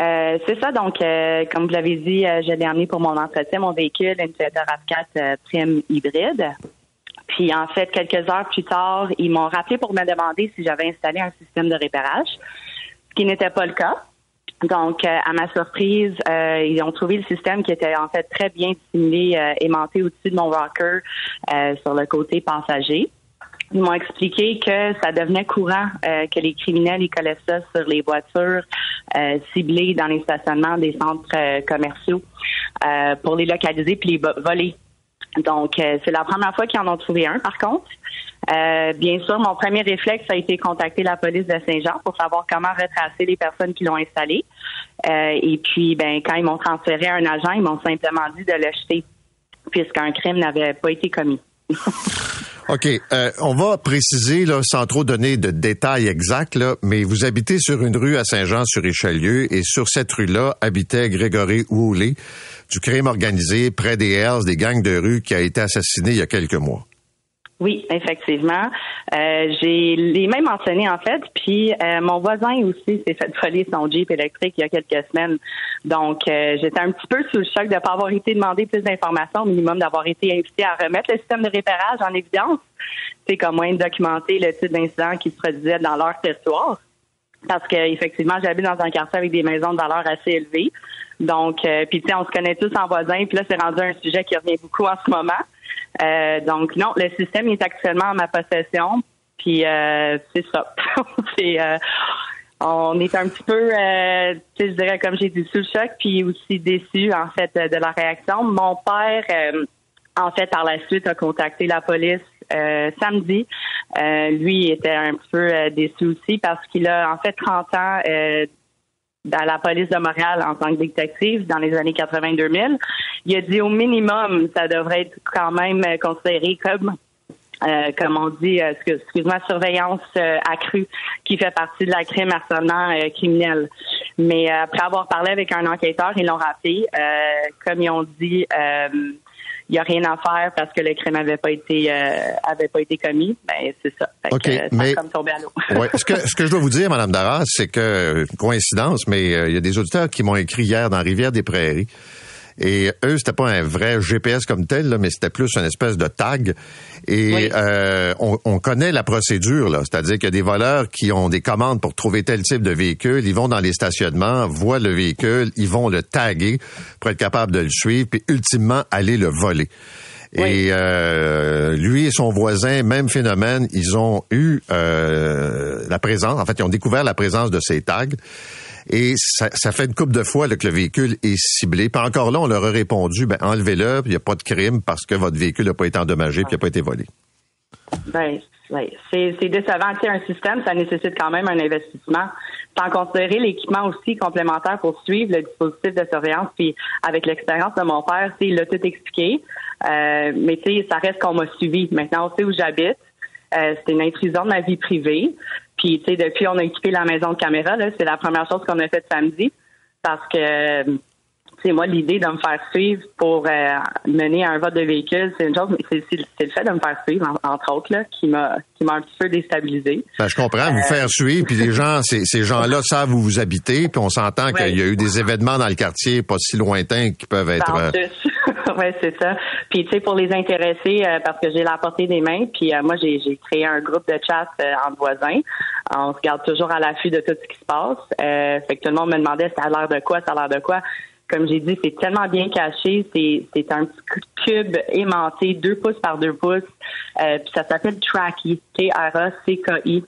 Euh, c'est ça, donc, euh, comme vous l'avez dit, je l'ai amené pour mon entretien, mon véhicule, une Toyota RAV4 euh, Prime hybride. Puis, en fait, quelques heures plus tard, ils m'ont rappelé pour me demander si j'avais installé un système de repérage, ce qui n'était pas le cas. Donc, euh, à ma surprise, euh, ils ont trouvé le système qui était en fait très bien dissimulé, euh, aimanté au-dessus de mon rocker sur le côté passager. Ils m'ont expliqué que ça devenait courant que les criminels ils collaient ça sur les voitures ciblées dans les stationnements des centres commerciaux pour les localiser puis les vo- voler. Donc, euh, c'est la première fois qu'ils en ont trouvé un, par contre. Euh, bien sûr, mon premier réflexe a été contacter la police de Saint-Jean pour savoir comment retracer les personnes qui l'ont installé. Euh, et puis, ben, quand ils m'ont transféré un agent, ils m'ont simplement dit de le jeter, puisqu'un crime n'avait pas été commis. OK. on va préciser, sans trop donner de détails exacts, mais vous habitez sur une rue à Saint-Jean-sur-Richelieu et sur cette rue-là habitait Grégory Houlet du crime organisé près des Hells, des gangs de rue qui a été assassiné il y a quelques mois. Oui, effectivement. Euh, j'ai les mêmes mentionné en fait, puis euh, mon voisin aussi s'est fait voler son Jeep électrique il y a quelques semaines. Donc euh, j'étais un petit peu sous le choc de ne pas avoir été demandé plus d'informations, au minimum d'avoir été invité à remettre le système de repérage en évidence. C'est comme moyen de documenter le type d'incident qui se produisait dans leur territoire. Parce que effectivement, j'habite dans un quartier avec des maisons de valeur assez élevées. Donc, euh, puis tu sais, on se connaît tous en voisins, puis là, c'est rendu un sujet qui revient beaucoup en ce moment. Euh, donc non, le système est actuellement en ma possession. Puis euh, c'est ça. euh, on est un petit peu, euh, tu sais, je dirais comme j'ai dit sous le choc, puis aussi déçu en fait de la réaction. Mon père, euh, en fait, par la suite, a contacté la police euh, samedi. Euh, lui était un peu euh, déçu aussi parce qu'il a en fait 30 ans euh, à la police de Montréal en tant que détective dans les années 80-2000. Il a dit au minimum, ça devrait être quand même euh, considéré comme euh, comme on dit, euh, excuse- excuse-moi, surveillance accrue, qui fait partie de la crime harcèlement criminel. Mais après avoir parlé avec un enquêteur, ils l'ont rappelé. Comme ils ont dit, il n'y a rien à faire parce que le crime avait pas été euh, avait pas été commis. Ben c'est ça. Fait que, euh, ça mais- comme à l'eau. Ouais. Ce que, ce que je dois vous dire, Madame Darras, c'est que, euh, coïncidence, mais euh, il y a des auditeurs qui m'ont écrit hier dans Rivière des Prairies. Et eux, c'était pas un vrai GPS comme tel, là, mais c'était plus une espèce de tag. Et Oui. euh, on, on connaît la procédure, là. C'est-à-dire qu'il y a des voleurs qui ont des commandes pour trouver tel type de véhicule. Ils vont dans les stationnements, voient le véhicule, ils vont le taguer pour être capable de le suivre, puis ultimement aller le voler. Et euh, lui et son voisin, même phénomène, ils ont eu euh, la présence, en fait, ils ont découvert la présence de ces tags. Et ça, fait une couple de fois que le véhicule est ciblé. Puis encore là, on leur a répondu, ben, enlevez-le, il n'y a pas de crime parce que votre véhicule n'a pas été endommagé, puis n'a pas été volé. Ben, ouais. c'est décevant. Tu sais, un système, ça nécessite quand même un investissement. Sans considérer l'équipement aussi complémentaire pour suivre le dispositif de surveillance. Puis avec l'expérience de mon père, il l'a tout expliqué. Euh, mais ça reste qu'on m'a suivi. Maintenant, on sait où j'habite. Euh, c'est une intrusion de ma vie privée. Puis, tu sais, depuis, on a équipé la maison de caméra. C'est la première chose qu'on a faite samedi. Parce que, tu sais, moi, l'idée de me faire suivre pour euh, mener un vote de véhicule, c'est une chose, mais c'est, le fait de me faire suivre, en- entre autres, là, qui m'a, qui m'a un petit peu déstabilisé. Ben, je comprends, vous faire suivre, puis les gens, ces, ces gens-là savent où vous habitez, puis on s'entend Ouais. qu'il y a eu des événements dans le quartier pas si lointains qui peuvent être... En ouais, c'est ça. Puis tu sais, pour les intéresser, euh, parce que j'ai la portée des mains, puis euh, moi j'ai créé un groupe de chat euh, entre voisins. on se garde toujours à l'affût de tout ce qui se passe. Fait que tout le monde me demandait ça a l'air de quoi, ça a l'air de quoi? Comme j'ai dit, c'est tellement bien caché. C'est, un petit cube aimanté, deux pouces par deux pouces. Puis ça s'appelle Tracky, T-R-A-C-K-I.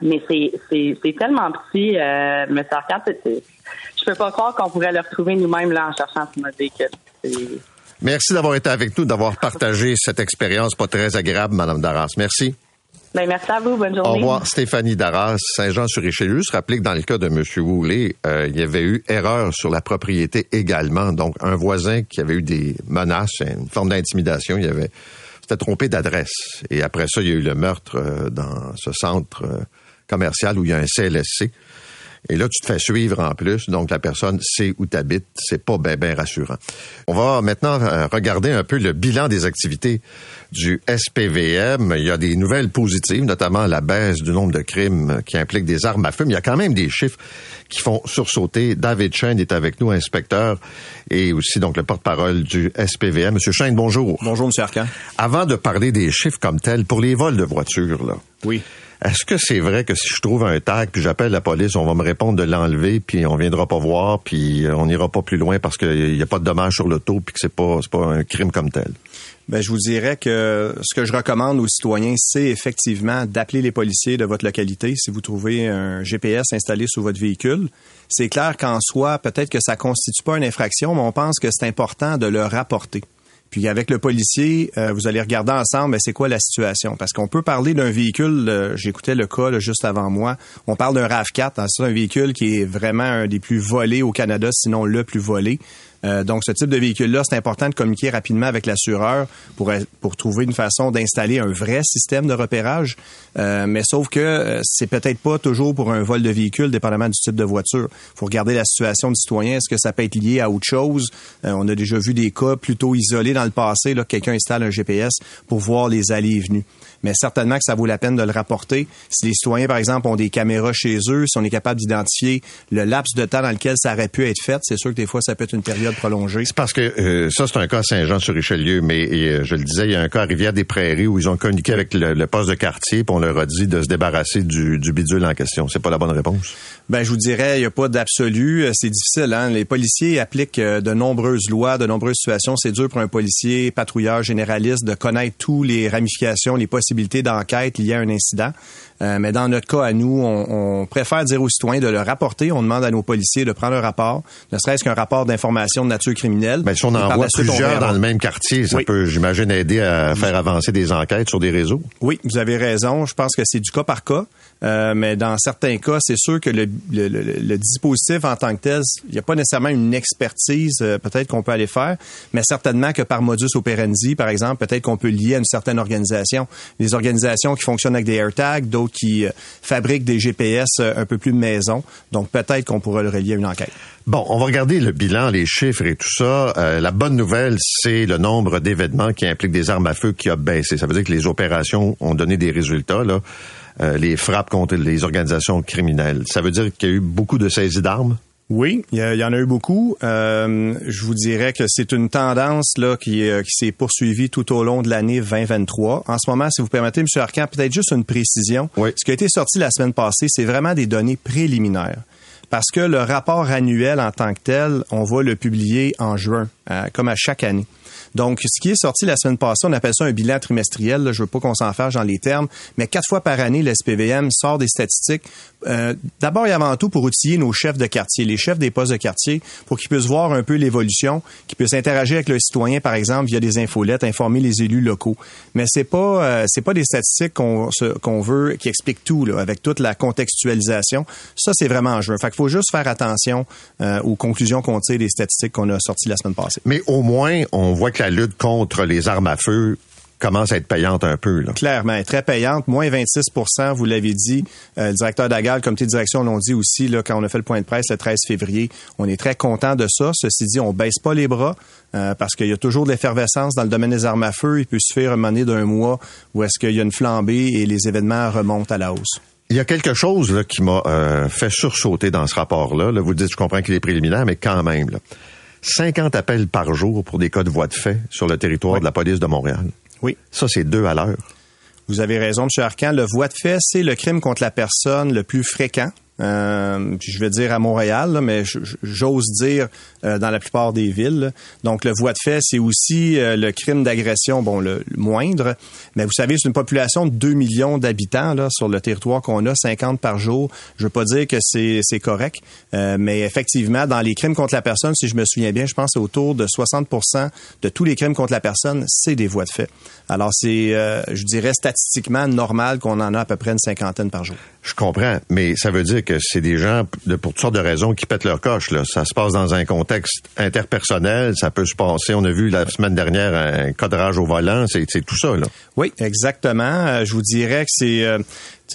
Mais c'est, tellement petit, mais ça je peux pas croire qu'on pourrait le retrouver nous-mêmes là en cherchant ce mode véhicule. Merci d'avoir été avec nous, d'avoir partagé cette expérience pas très agréable, Madame Darras. Merci. Ben, merci à vous. Bonne journée. Au revoir, Stéphanie Darras, Saint-Jean-sur-Richelieu. Se rappeler que dans le cas de M. Woolley, euh, il y avait eu erreur sur la propriété également. Donc, un voisin qui avait eu des menaces, une forme d'intimidation, il avait s'était trompé d'adresse. Et après ça, il y a eu le meurtre euh, dans ce centre euh, commercial où il y a un CLSC. Et là, tu te fais suivre en plus, donc la personne sait où tu habites. C'est pas bien ben rassurant. On va maintenant euh, regarder un peu le bilan des activités du SPVM. Il y a des nouvelles positives, notamment la baisse du nombre de crimes qui impliquent des armes à feu. Mais il y a quand même des chiffres qui font sursauter. David Chen est avec nous, inspecteur, et aussi donc le porte-parole du SPVM. Monsieur Chen, bonjour. Bonjour, Monsieur Arcan. Avant de parler des chiffres comme tels, pour les vols de voitures, là. Oui. Est-ce que c'est vrai que si je trouve un tag puis j'appelle la police, on va me répondre de l'enlever puis on viendra pas voir puis on n'ira pas plus loin parce qu'il n'y a pas de dommage sur l'auto puis que c'est pas c'est pas un crime comme tel? Ben, je vous dirais que ce que je recommande aux citoyens, c'est effectivement d'appeler les policiers de votre localité si vous trouvez un GPS installé sur votre véhicule. C'est clair qu'en soi, peut-être que ça constitue pas une infraction, mais on pense que c'est important de le rapporter. Puis avec le policier, euh, vous allez regarder ensemble, c'est quoi la situation? Parce qu'on peut parler d'un véhicule, euh, j'écoutais le cas juste avant moi, on parle d'un RAV4, hein, c'est un véhicule qui est vraiment un des plus volés au Canada, sinon le plus volé. Euh, donc, ce type de véhicule-là, c'est important de communiquer rapidement avec l'assureur pour, pour trouver une façon d'installer un vrai système de repérage. Euh, mais sauf que euh, c'est peut-être pas toujours pour un vol de véhicule, dépendamment du type de voiture. Il faut regarder la situation du citoyen. Est-ce que ça peut être lié à autre chose? on a déjà vu des cas plutôt isolés dans le passé, là, que quelqu'un installe un GPS pour voir les allées et venues mais certainement que ça vaut la peine de le rapporter. Si les citoyens, par exemple, ont des caméras chez eux, si on est capable d'identifier le laps de temps dans lequel ça aurait pu être fait, c'est sûr que des fois, ça peut être une période prolongée. C'est parce que euh, ça, c'est un cas à Saint-Jean-sur-Richelieu, mais euh, je le disais, il y a un cas à Rivière-des-Prairies où ils ont communiqué avec le, poste de quartier, puis on leur a dit de se débarrasser du, du bidule en question. C'est pas la bonne réponse? Ben, je vous dirais, il n'y a pas d'absolu. Euh, c'est difficile. Hein? Les policiers appliquent de nombreuses lois, de nombreuses situations. C'est dur pour un policier, patrouilleur généraliste, de connaître tous les ramifications, les possibilités d'enquête liées à un incident. Euh, mais dans notre cas, à nous, on, préfère dire aux citoyens de le rapporter. On demande à nos policiers de prendre un rapport, ne serait-ce qu'un rapport d'information de nature criminelle. Mais si on envoie plusieurs dans le même quartier, ça peut, j'imagine, aider à faire avancer des enquêtes sur des réseaux. Oui, vous avez raison. Je pense que c'est du cas par cas. Euh, mais dans certains cas, c'est sûr que le, le, le, dispositif en tant que tel, il n'y a pas nécessairement une expertise euh, peut-être qu'on peut aller faire, mais certainement que par modus operandi, par exemple, peut-être qu'on peut lier à une certaine organisation. Des organisations qui fonctionnent avec des AirTags, d'autres qui euh, fabriquent des GPS un peu plus maison. Donc peut-être qu'on pourrait le relier à une enquête. Bon, on va regarder le bilan, les chiffres et tout ça. la bonne nouvelle, c'est le nombre d'événements qui impliquent des armes à feu qui a baissé. Ça veut dire que les opérations ont donné des résultats. Là. Euh, les frappes contre les organisations criminelles. Ça veut dire qu'il y a eu beaucoup de saisies d'armes? Oui, il y, en a eu beaucoup. Euh, je vous dirais que c'est une tendance là qui, euh, qui s'est poursuivie tout au long de l'année 2023. En ce moment, si vous permettez, M. Arcan, peut-être juste une précision. Oui. Ce qui a été sorti la semaine passée, c'est vraiment des données préliminaires. Parce que le rapport annuel en tant que tel, on va le publier en juin, comme à chaque année. Donc, ce qui est sorti la semaine passée, on appelle ça un bilan trimestriel. Là, je veux pas qu'on s'en fâche dans les termes, mais quatre fois par année, l'SPVM sort des statistiques. Euh, D'abord et avant tout pour outiller nos chefs de quartier, les chefs des postes de quartier, pour qu'ils puissent voir un peu l'évolution, qu'ils puissent interagir avec le citoyen, par exemple, via des infolettes, informer les élus locaux. Mais c'est pas euh, c'est pas des statistiques qu'on veut qui expliquent tout avec toute la contextualisation. Ça, c'est vraiment en jeu. Fait qu'il faut juste faire attention euh, aux conclusions qu'on tire des statistiques qu'on a sorties la semaine passée. Mais au moins, on voit que la lutte contre les armes à feu commence à être payante un peu. Là. Clairement, très payante. Moins 26% vous l'avez dit. Euh, le directeur d'Agal, le comité de direction l'ont dit aussi là, quand on a fait le point de presse le 13 février. On est très content de ça. Ceci dit, on baisse pas les bras euh, parce qu'il y a toujours de l'effervescence dans le domaine des armes à feu. Il peut suffire un moment d'un mois où est-ce qu'il y a une flambée et les événements remontent à la hausse. Il y a quelque chose là, qui m'a euh, fait sursauter dans ce rapport-là. Là, vous dites, je comprends qu'il est préliminaire, mais quand même. Là. 50 appels par jour pour des cas de voie de fait sur le territoire de la police de Montréal. Oui. Ça, c'est deux à l'heure. Vous avez raison, M. Arcan. Le voie de fait, c'est le crime contre la personne le plus fréquent euh, je vais dire à Montréal, mais j'ose dire euh, dans la plupart des villes. Donc, le voie de fait, c'est aussi euh, le crime d'agression, bon, le, moindre. Mais vous savez, c'est une population de 2 millions d'habitants là sur le territoire qu'on a, 50 par jour. Je veux pas dire que c'est correct, mais effectivement, dans les crimes contre la personne, si je me souviens bien, je pense autour de 60% de tous les crimes contre la personne, c'est des voies de fait. Alors, c'est, je dirais, statistiquement normal qu'on en a à peu près une cinquantaine par jour. Je comprends, mais ça veut dire que c'est des gens, de, pour toutes sortes de raisons, qui pètent leur coche. Là. Ça se passe dans un contexte interpersonnel. Ça peut se passer. On a vu la semaine dernière un cadrage au volant. C'est tout ça. Oui, exactement. Euh, je vous dirais que c'est...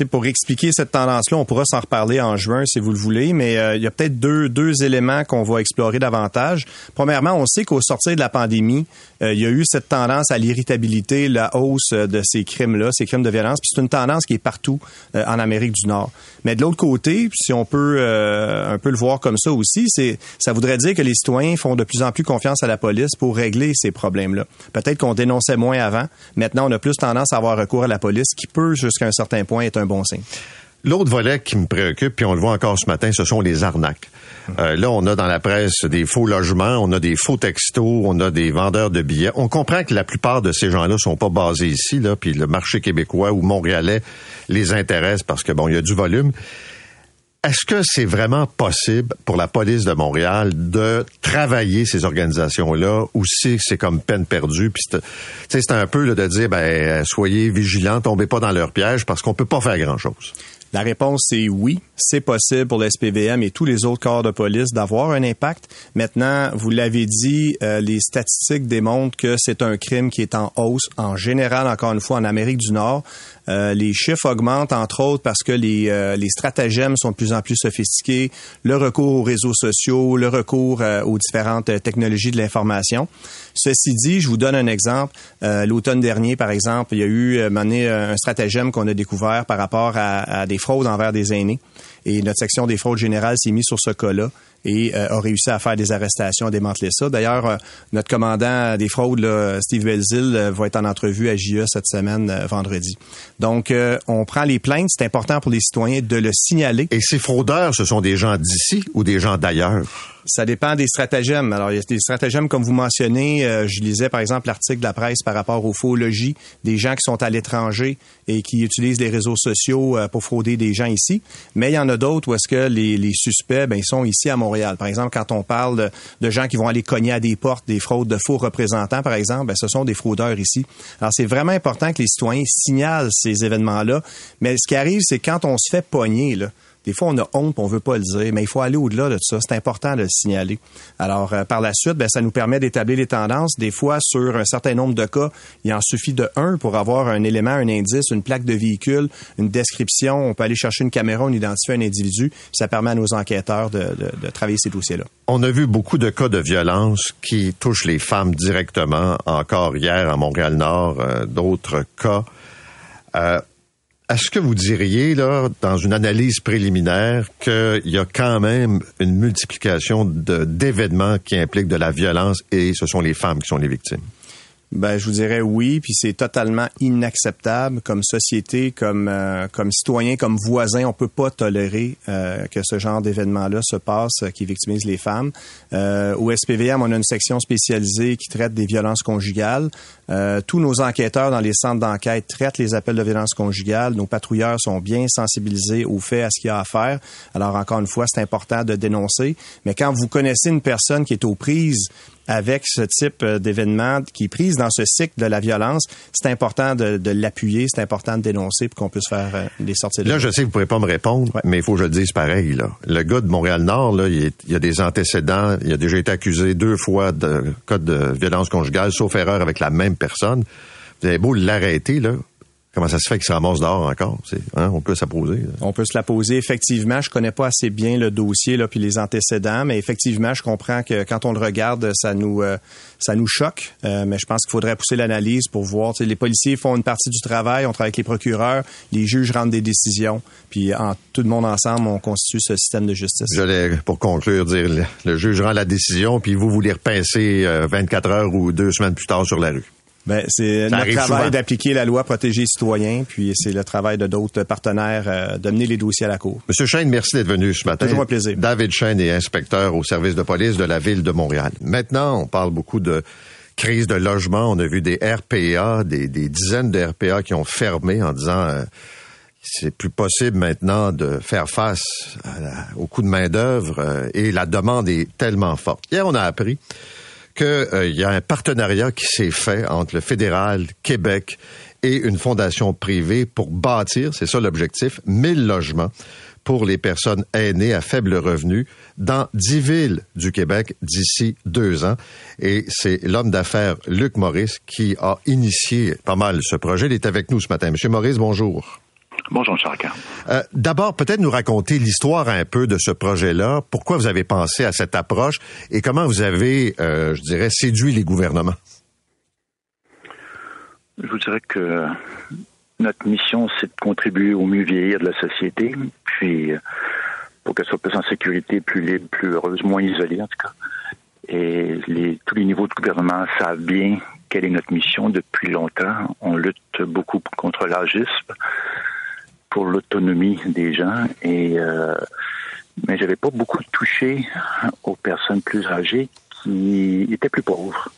Pour expliquer cette tendance-là, on pourra s'en reparler en juin si vous le voulez, mais euh, il y a peut-être deux, deux éléments qu'on va explorer davantage. Premièrement, on sait qu'au sortir de la pandémie, euh, il y a eu cette tendance à l'irritabilité, la hausse de ces crimes-là, ces crimes de violence, puis c'est une tendance qui est partout euh, en Amérique du Nord. Mais de l'autre côté, si on peut un peu le voir comme ça aussi, c'est ça voudrait dire que les citoyens font de plus en plus confiance à la police pour régler ces problèmes-là. Peut-être qu'on dénonçait moins avant. Maintenant, on a plus tendance à avoir recours à la police, qui peut jusqu'à un certain point être un L'autre volet qui me préoccupe, puis on le voit encore ce matin, ce sont les arnaques. Euh, là, on a dans la presse des faux logements, on a des faux textos, on a des vendeurs de billets. On comprend que la plupart de ces gens-là sont pas basés ici, là, puis le marché québécois ou montréalais les intéresse parce que bon, il y a du volume. Est-ce que c'est vraiment possible pour la police de Montréal de travailler ces organisations-là ou si c'est comme peine perdue? Puis c'est un peu de dire, ben, soyez vigilants, tombez pas dans leur piège parce qu'on peut pas faire grand-chose. La réponse est oui, c'est possible pour le SPVM et tous les autres corps de police d'avoir un impact. Maintenant, vous l'avez dit, euh, les statistiques démontrent que c'est un crime qui est en hausse en général, encore une fois, en Amérique du Nord. Euh, les chiffres augmentent, entre autres, parce que les, euh, stratagèmes sont de plus en plus sophistiqués, le recours aux réseaux sociaux, le recours aux différentes technologies de l'information. Ceci dit, je vous donne un exemple. L'automne dernier, par exemple, il y a eu un stratagème qu'on a découvert par rapport à, à des fraudes envers des aînés. Et notre section des fraudes générales s'est mise sur ce cas-là et euh, a réussi à faire des arrestations, à démanteler ça. D'ailleurs, euh, notre commandant des fraudes, Steve Belzil, euh, va être en entrevue à JE cette semaine, vendredi. Donc, on prend les plaintes. C'est important pour les citoyens de le signaler. Et ces fraudeurs, ce sont des gens d'ici ou des gens d'ailleurs? Ça dépend des stratagèmes. Alors, il y a des stratagèmes, comme vous mentionnez. je lisais, par exemple, l'article de la presse par rapport aux faux logis, des gens qui sont à l'étranger et qui utilisent les réseaux sociaux pour frauder des gens ici. Mais il y en a d'autres où est-ce que les, les suspects, ben, ils sont ici à Montréal par exemple, quand on parle de, gens qui vont aller cogner à des portes, des fraudes de faux représentants, par exemple, ben, ce sont des fraudeurs ici. Alors, c'est vraiment important que les citoyens signalent ces événements-là. Mais ce qui arrive, c'est quand on se fait pogner, là, des fois, on a honte, on veut pas le dire, mais il faut aller au-delà de ça. C'est important de le signaler. Alors, euh, par la suite, ben, ça nous permet d'établir les tendances. Des fois, sur un certain nombre de cas, il en suffit de un pour avoir un élément, un indice, une plaque de véhicule, une description. On peut aller chercher une caméra, on identifie un individu. Ça permet à nos enquêteurs de, travailler ces dossiers-là. On a vu beaucoup de cas de violence qui touchent les femmes directement. Encore hier à Montréal-Nord, euh, d'autres cas. Euh, est-ce que vous diriez, là, dans une analyse préliminaire, qu'il y a quand même une multiplication d'événements qui impliquent de la violence et ce sont les femmes qui sont les victimes? Ben, je vous dirais oui, puis c'est totalement inacceptable comme société, comme euh, comme citoyen, comme voisin, on peut pas tolérer euh, que ce genre d'événement-là se passe, euh, qui victimise les femmes. Au SPVM, on a une section spécialisée qui traite des violences conjugales. tous nos enquêteurs dans les centres d'enquête traitent les appels de violence conjugale. Nos patrouilleurs sont bien sensibilisés aux faits, à ce qu'il y a à faire. Alors encore une fois, c'est important de dénoncer. Mais quand vous connaissez une personne qui est aux prises avec ce type euh, d'événement qui est prise dans ce cycle de la violence, c'est important de, l'appuyer, c'est important de dénoncer pour qu'on puisse faire euh, des sorties de Là, je sais que vous ne pourrez pas me répondre, mais il faut que je le dise pareil. Là. Le gars de Montréal-Nord, là, il, y a des antécédents, il a déjà été accusé deux fois de code de violence conjugale, sauf erreur avec la même personne. Vous avez beau l'arrêter, là, Comment ça se fait qu'il se ramasse dehors encore? Hein, on peut se la poser. On peut se la poser. Effectivement, je connais pas assez bien le dossier là, puis les antécédents, mais effectivement, je comprends que quand on le regarde, ça nous euh, ça nous choque. Euh, mais je pense qu'il faudrait pousser l'analyse pour voir. Les policiers font une partie du travail, on travaille avec les procureurs, les juges rendent des décisions, puis en, tout le monde ensemble, on constitue ce système de justice. J'allais, pour conclure, dire le, juge rend la décision, puis vous, vous les repensez 24 heures ou deux semaines plus tard sur la rue. Ben, c'est notre travail d'appliquer la loi protéger les citoyens, puis c'est le travail de d'autres partenaires euh, de mener les dossiers à la Cour. Monsieur Chêne, merci d'être venu ce matin. Toujours un plaisir. David Chêne est inspecteur au service de police de la ville de Montréal. Maintenant, on parle beaucoup de crise de logement. On a vu des RPA, des, dizaines de RPA qui ont fermé en disant euh, c'est plus possible maintenant de faire face au coût de main d'œuvre euh, et la demande est tellement forte. Hier, on a appris qu'il euh, y a un partenariat qui s'est fait entre le fédéral, Québec et une fondation privée pour bâtir, c'est ça l'objectif, 1000 logements pour les personnes aînées à faible revenu dans dix villes du Québec d'ici deux ans. Et c'est l'homme d'affaires Luc Maurice qui a initié pas mal ce projet. Il est avec nous ce matin. Monsieur Maurice, bonjour. Bonjour, Charles. Euh, D'abord, peut-être nous raconter l'histoire un peu de ce projet-là. Pourquoi vous avez pensé à cette approche et comment vous avez, euh, je dirais, séduit les gouvernements? Je vous dirais que notre mission, c'est de contribuer au mieux vieillir de la société, puis euh, pour qu'elle soit plus en sécurité, plus libre, plus heureuse, moins isolée en tout cas. Et les, tous les niveaux de gouvernement savent bien quelle est notre mission depuis longtemps. On lutte beaucoup contre l'agisme, pour l'autonomie des gens, et euh, mais j'avais pas beaucoup touché aux personnes plus âgées qui étaient plus pauvres.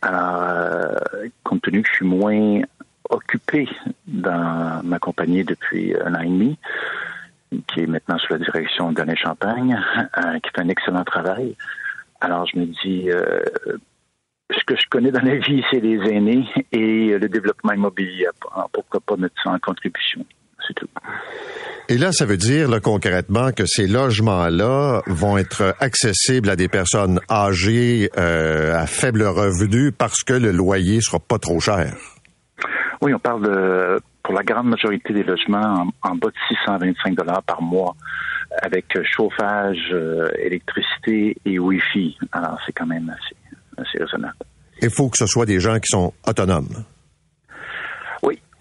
Alors, euh, compte tenu que je suis moins occupé dans ma compagnie depuis un an et demi, qui est maintenant sous la direction d'Anne Champagne, euh, qui fait un excellent travail. Alors, je me dis, euh, ce que je connais dans la vie, c'est les aînés et le développement immobilier. Pourquoi pas mettre ça en contribution? C'est tout. Et là, ça veut dire concrètement que ces logements-là vont être accessibles à des personnes âgées euh, à faible revenu parce que le loyer sera pas trop cher. Oui, on parle de, pour la grande majorité des logements en, bas de 625 dollars par mois avec chauffage, euh, électricité et Wi-Fi. Alors, c'est quand même assez, raisonnable. Il faut que ce soit des gens qui sont autonomes.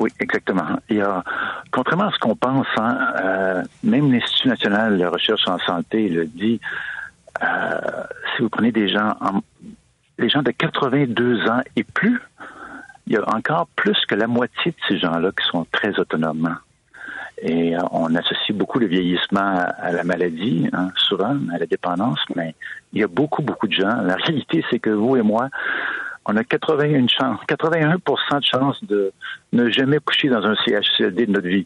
Oui, exactement. Il y a, contrairement à ce qu'on pense, hein, euh, même l'Institut national de recherche en santé le dit, euh, si vous prenez des gens, en, les gens de 82 ans et plus, il y a encore plus que la moitié de ces gens-là qui sont très autonomes. Et euh, on associe beaucoup le vieillissement à la maladie, hein, souvent, à la dépendance, mais il y a beaucoup, beaucoup de gens. La réalité, c'est que vous et moi, on a 81 chance, 81 de chance de ne jamais coucher dans un CHCLD de notre vie.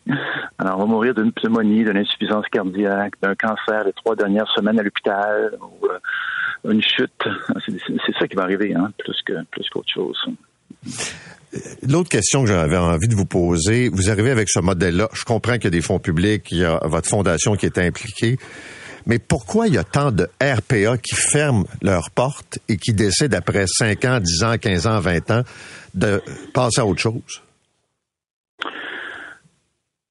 Alors, on va mourir d'une pneumonie, d'une insuffisance cardiaque, d'un cancer les trois dernières semaines à l'hôpital, ou euh, une chute. C'est ça qui va arriver, hein, plus que plus qu'autre chose. L'autre question que j'avais envie de vous poser, vous arrivez avec ce modèle-là. Je comprends qu'il y a des fonds publics, il y a votre fondation qui est impliquée. Mais pourquoi il y a tant de RPA qui ferment leurs portes et qui décident après 5 ans, 10 ans, 15 ans, 20 ans de passer à autre chose?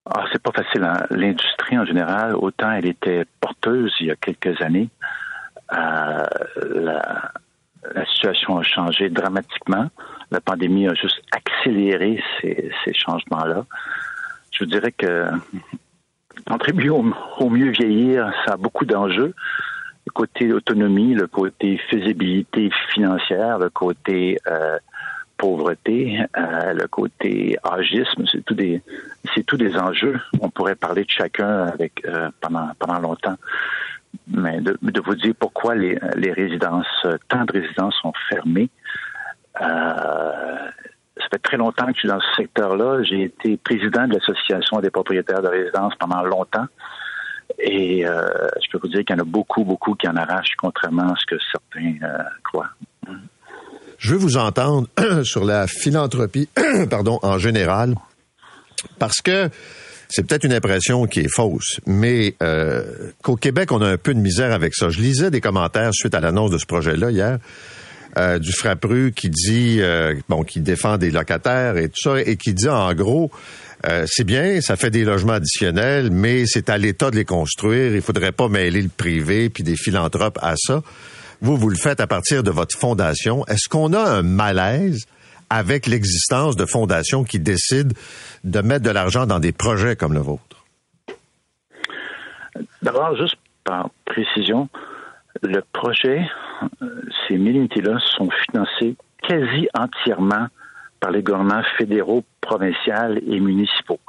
Ah, c'est pas facile. Hein. L'industrie en général, autant elle était porteuse il y a quelques années, euh, la, la situation a changé dramatiquement. La pandémie a juste accéléré ces, changements-là. Je vous dirais que contribuer au, mieux vieillir, ça a beaucoup d'enjeux. Le côté autonomie, le côté faisabilité financière, le côté euh, pauvreté, euh, le côté agisme, c'est tout des c'est tous des enjeux. On pourrait parler de chacun avec euh, pendant pendant longtemps mais de, vous dire pourquoi les, résidences, tant de résidences sont fermées. Ça fait très longtemps que je suis dans ce secteur-là. J'ai été président de l'Association des propriétaires de résidences pendant longtemps. Et euh, je peux vous dire qu'il y en a beaucoup, beaucoup qui en arrachent, contrairement à ce que certains euh, croient. Je veux vous entendre sur la philanthropie, pardon, en général, parce que c'est peut-être une impression qui est fausse, mais euh, qu'au Québec, on a un peu de misère avec ça. Je lisais des commentaires suite à l'annonce de ce projet-là hier. Euh, du Frappru qui dit euh, bon qui défend des locataires et tout ça et qui dit en gros c'est bien, ça fait des logements additionnels, mais c'est à l'État de les construire. Il faudrait pas mêler le privé puis des philanthropes à ça. Vous, vous le faites à partir de votre fondation. Est-ce qu'on a un malaise avec l'existence de fondations qui décident de mettre de l'argent dans des projets comme le vôtre? D'abord, juste par précision, le projet, euh, ces mille unités-là sont financées quasi entièrement par les gouvernements fédéraux, provinciaux et municipaux.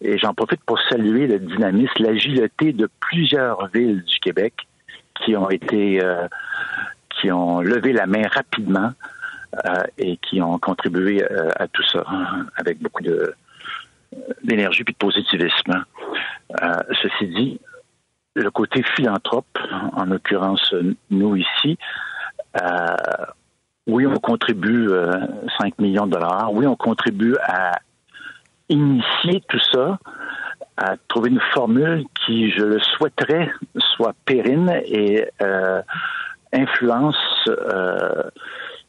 Et j'en profite pour saluer le dynamisme, l'agilité de plusieurs villes du Québec qui ont été, euh, qui ont levé la main rapidement euh, et qui ont contribué euh, à tout ça hein, avec beaucoup de d'énergie puis de positivisme. ceci dit, le côté philanthrope, en l'occurrence nous ici, oui, on contribue 5 millions de dollars. Oui, on contribue à initier tout ça, à trouver une formule qui, je le souhaiterais, soit pérenne et euh, influence euh,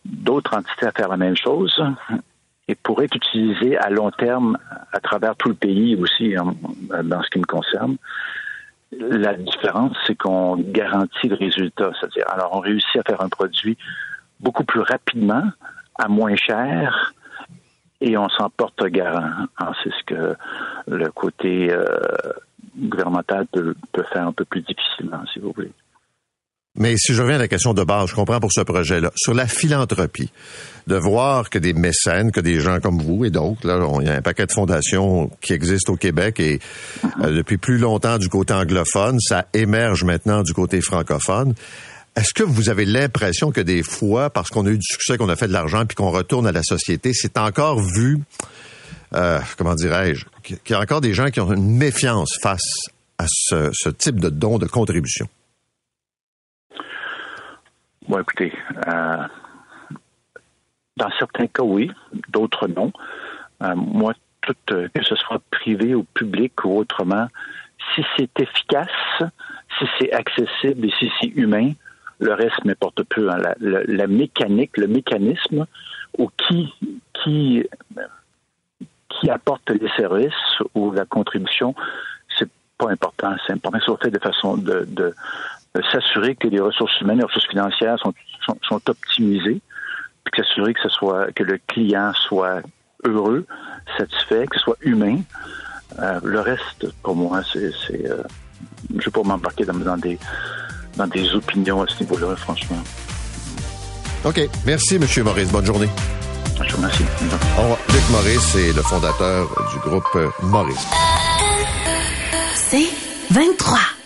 d'autres entités à faire la même chose et pourrait être utilisée à long terme à travers tout le pays aussi, dans ce qui me concerne. La différence, c'est qu'on garantit le résultat. C'est-à-dire, alors, on réussit à faire un produit beaucoup plus rapidement, à moins cher, et on s'en porte garant. C'est ce que le côté euh, gouvernemental peut, faire un peu plus difficilement, si vous voulez. Mais si je reviens à la question de base, je comprends pour ce projet-là, sur la philanthropie, de voir que des mécènes, que des gens comme vous et d'autres, là, il y a un paquet de fondations qui existent au Québec et euh, depuis plus longtemps du côté anglophone, ça émerge maintenant du côté francophone. Est-ce que vous avez l'impression que des fois, parce qu'on a eu du succès, qu'on a fait de l'argent, puis qu'on retourne à la société, c'est encore vu, euh, comment dirais-je, qu'il y a encore des gens qui ont une méfiance face à ce, type de don de contribution? Bon, écoutez, euh, dans certains cas, oui, d'autres non. Euh, moi, tout, que ce soit privé ou public ou autrement, si c'est efficace, si c'est accessible et si c'est humain, le reste m'importe peu. Hein. La, mécanique, le mécanisme ou qui, qui, qui apporte les services ou la contribution, c'est pas important. C'est important sur fait de façon de, s'assurer que les ressources humaines, les ressources financières sont, sont, optimisées, puis s'assurer que ce soit que le client soit heureux, satisfait, que ce soit humain. Euh, le reste, pour moi, c'est, c'est euh, je ne vais pas m'embarquer dans, dans des dans des opinions à ce niveau-là, franchement. OK. Merci, M. Maurice. Bonne journée. Je vous remercie. Luc Maurice est le fondateur du groupe Maurice. C'est 23.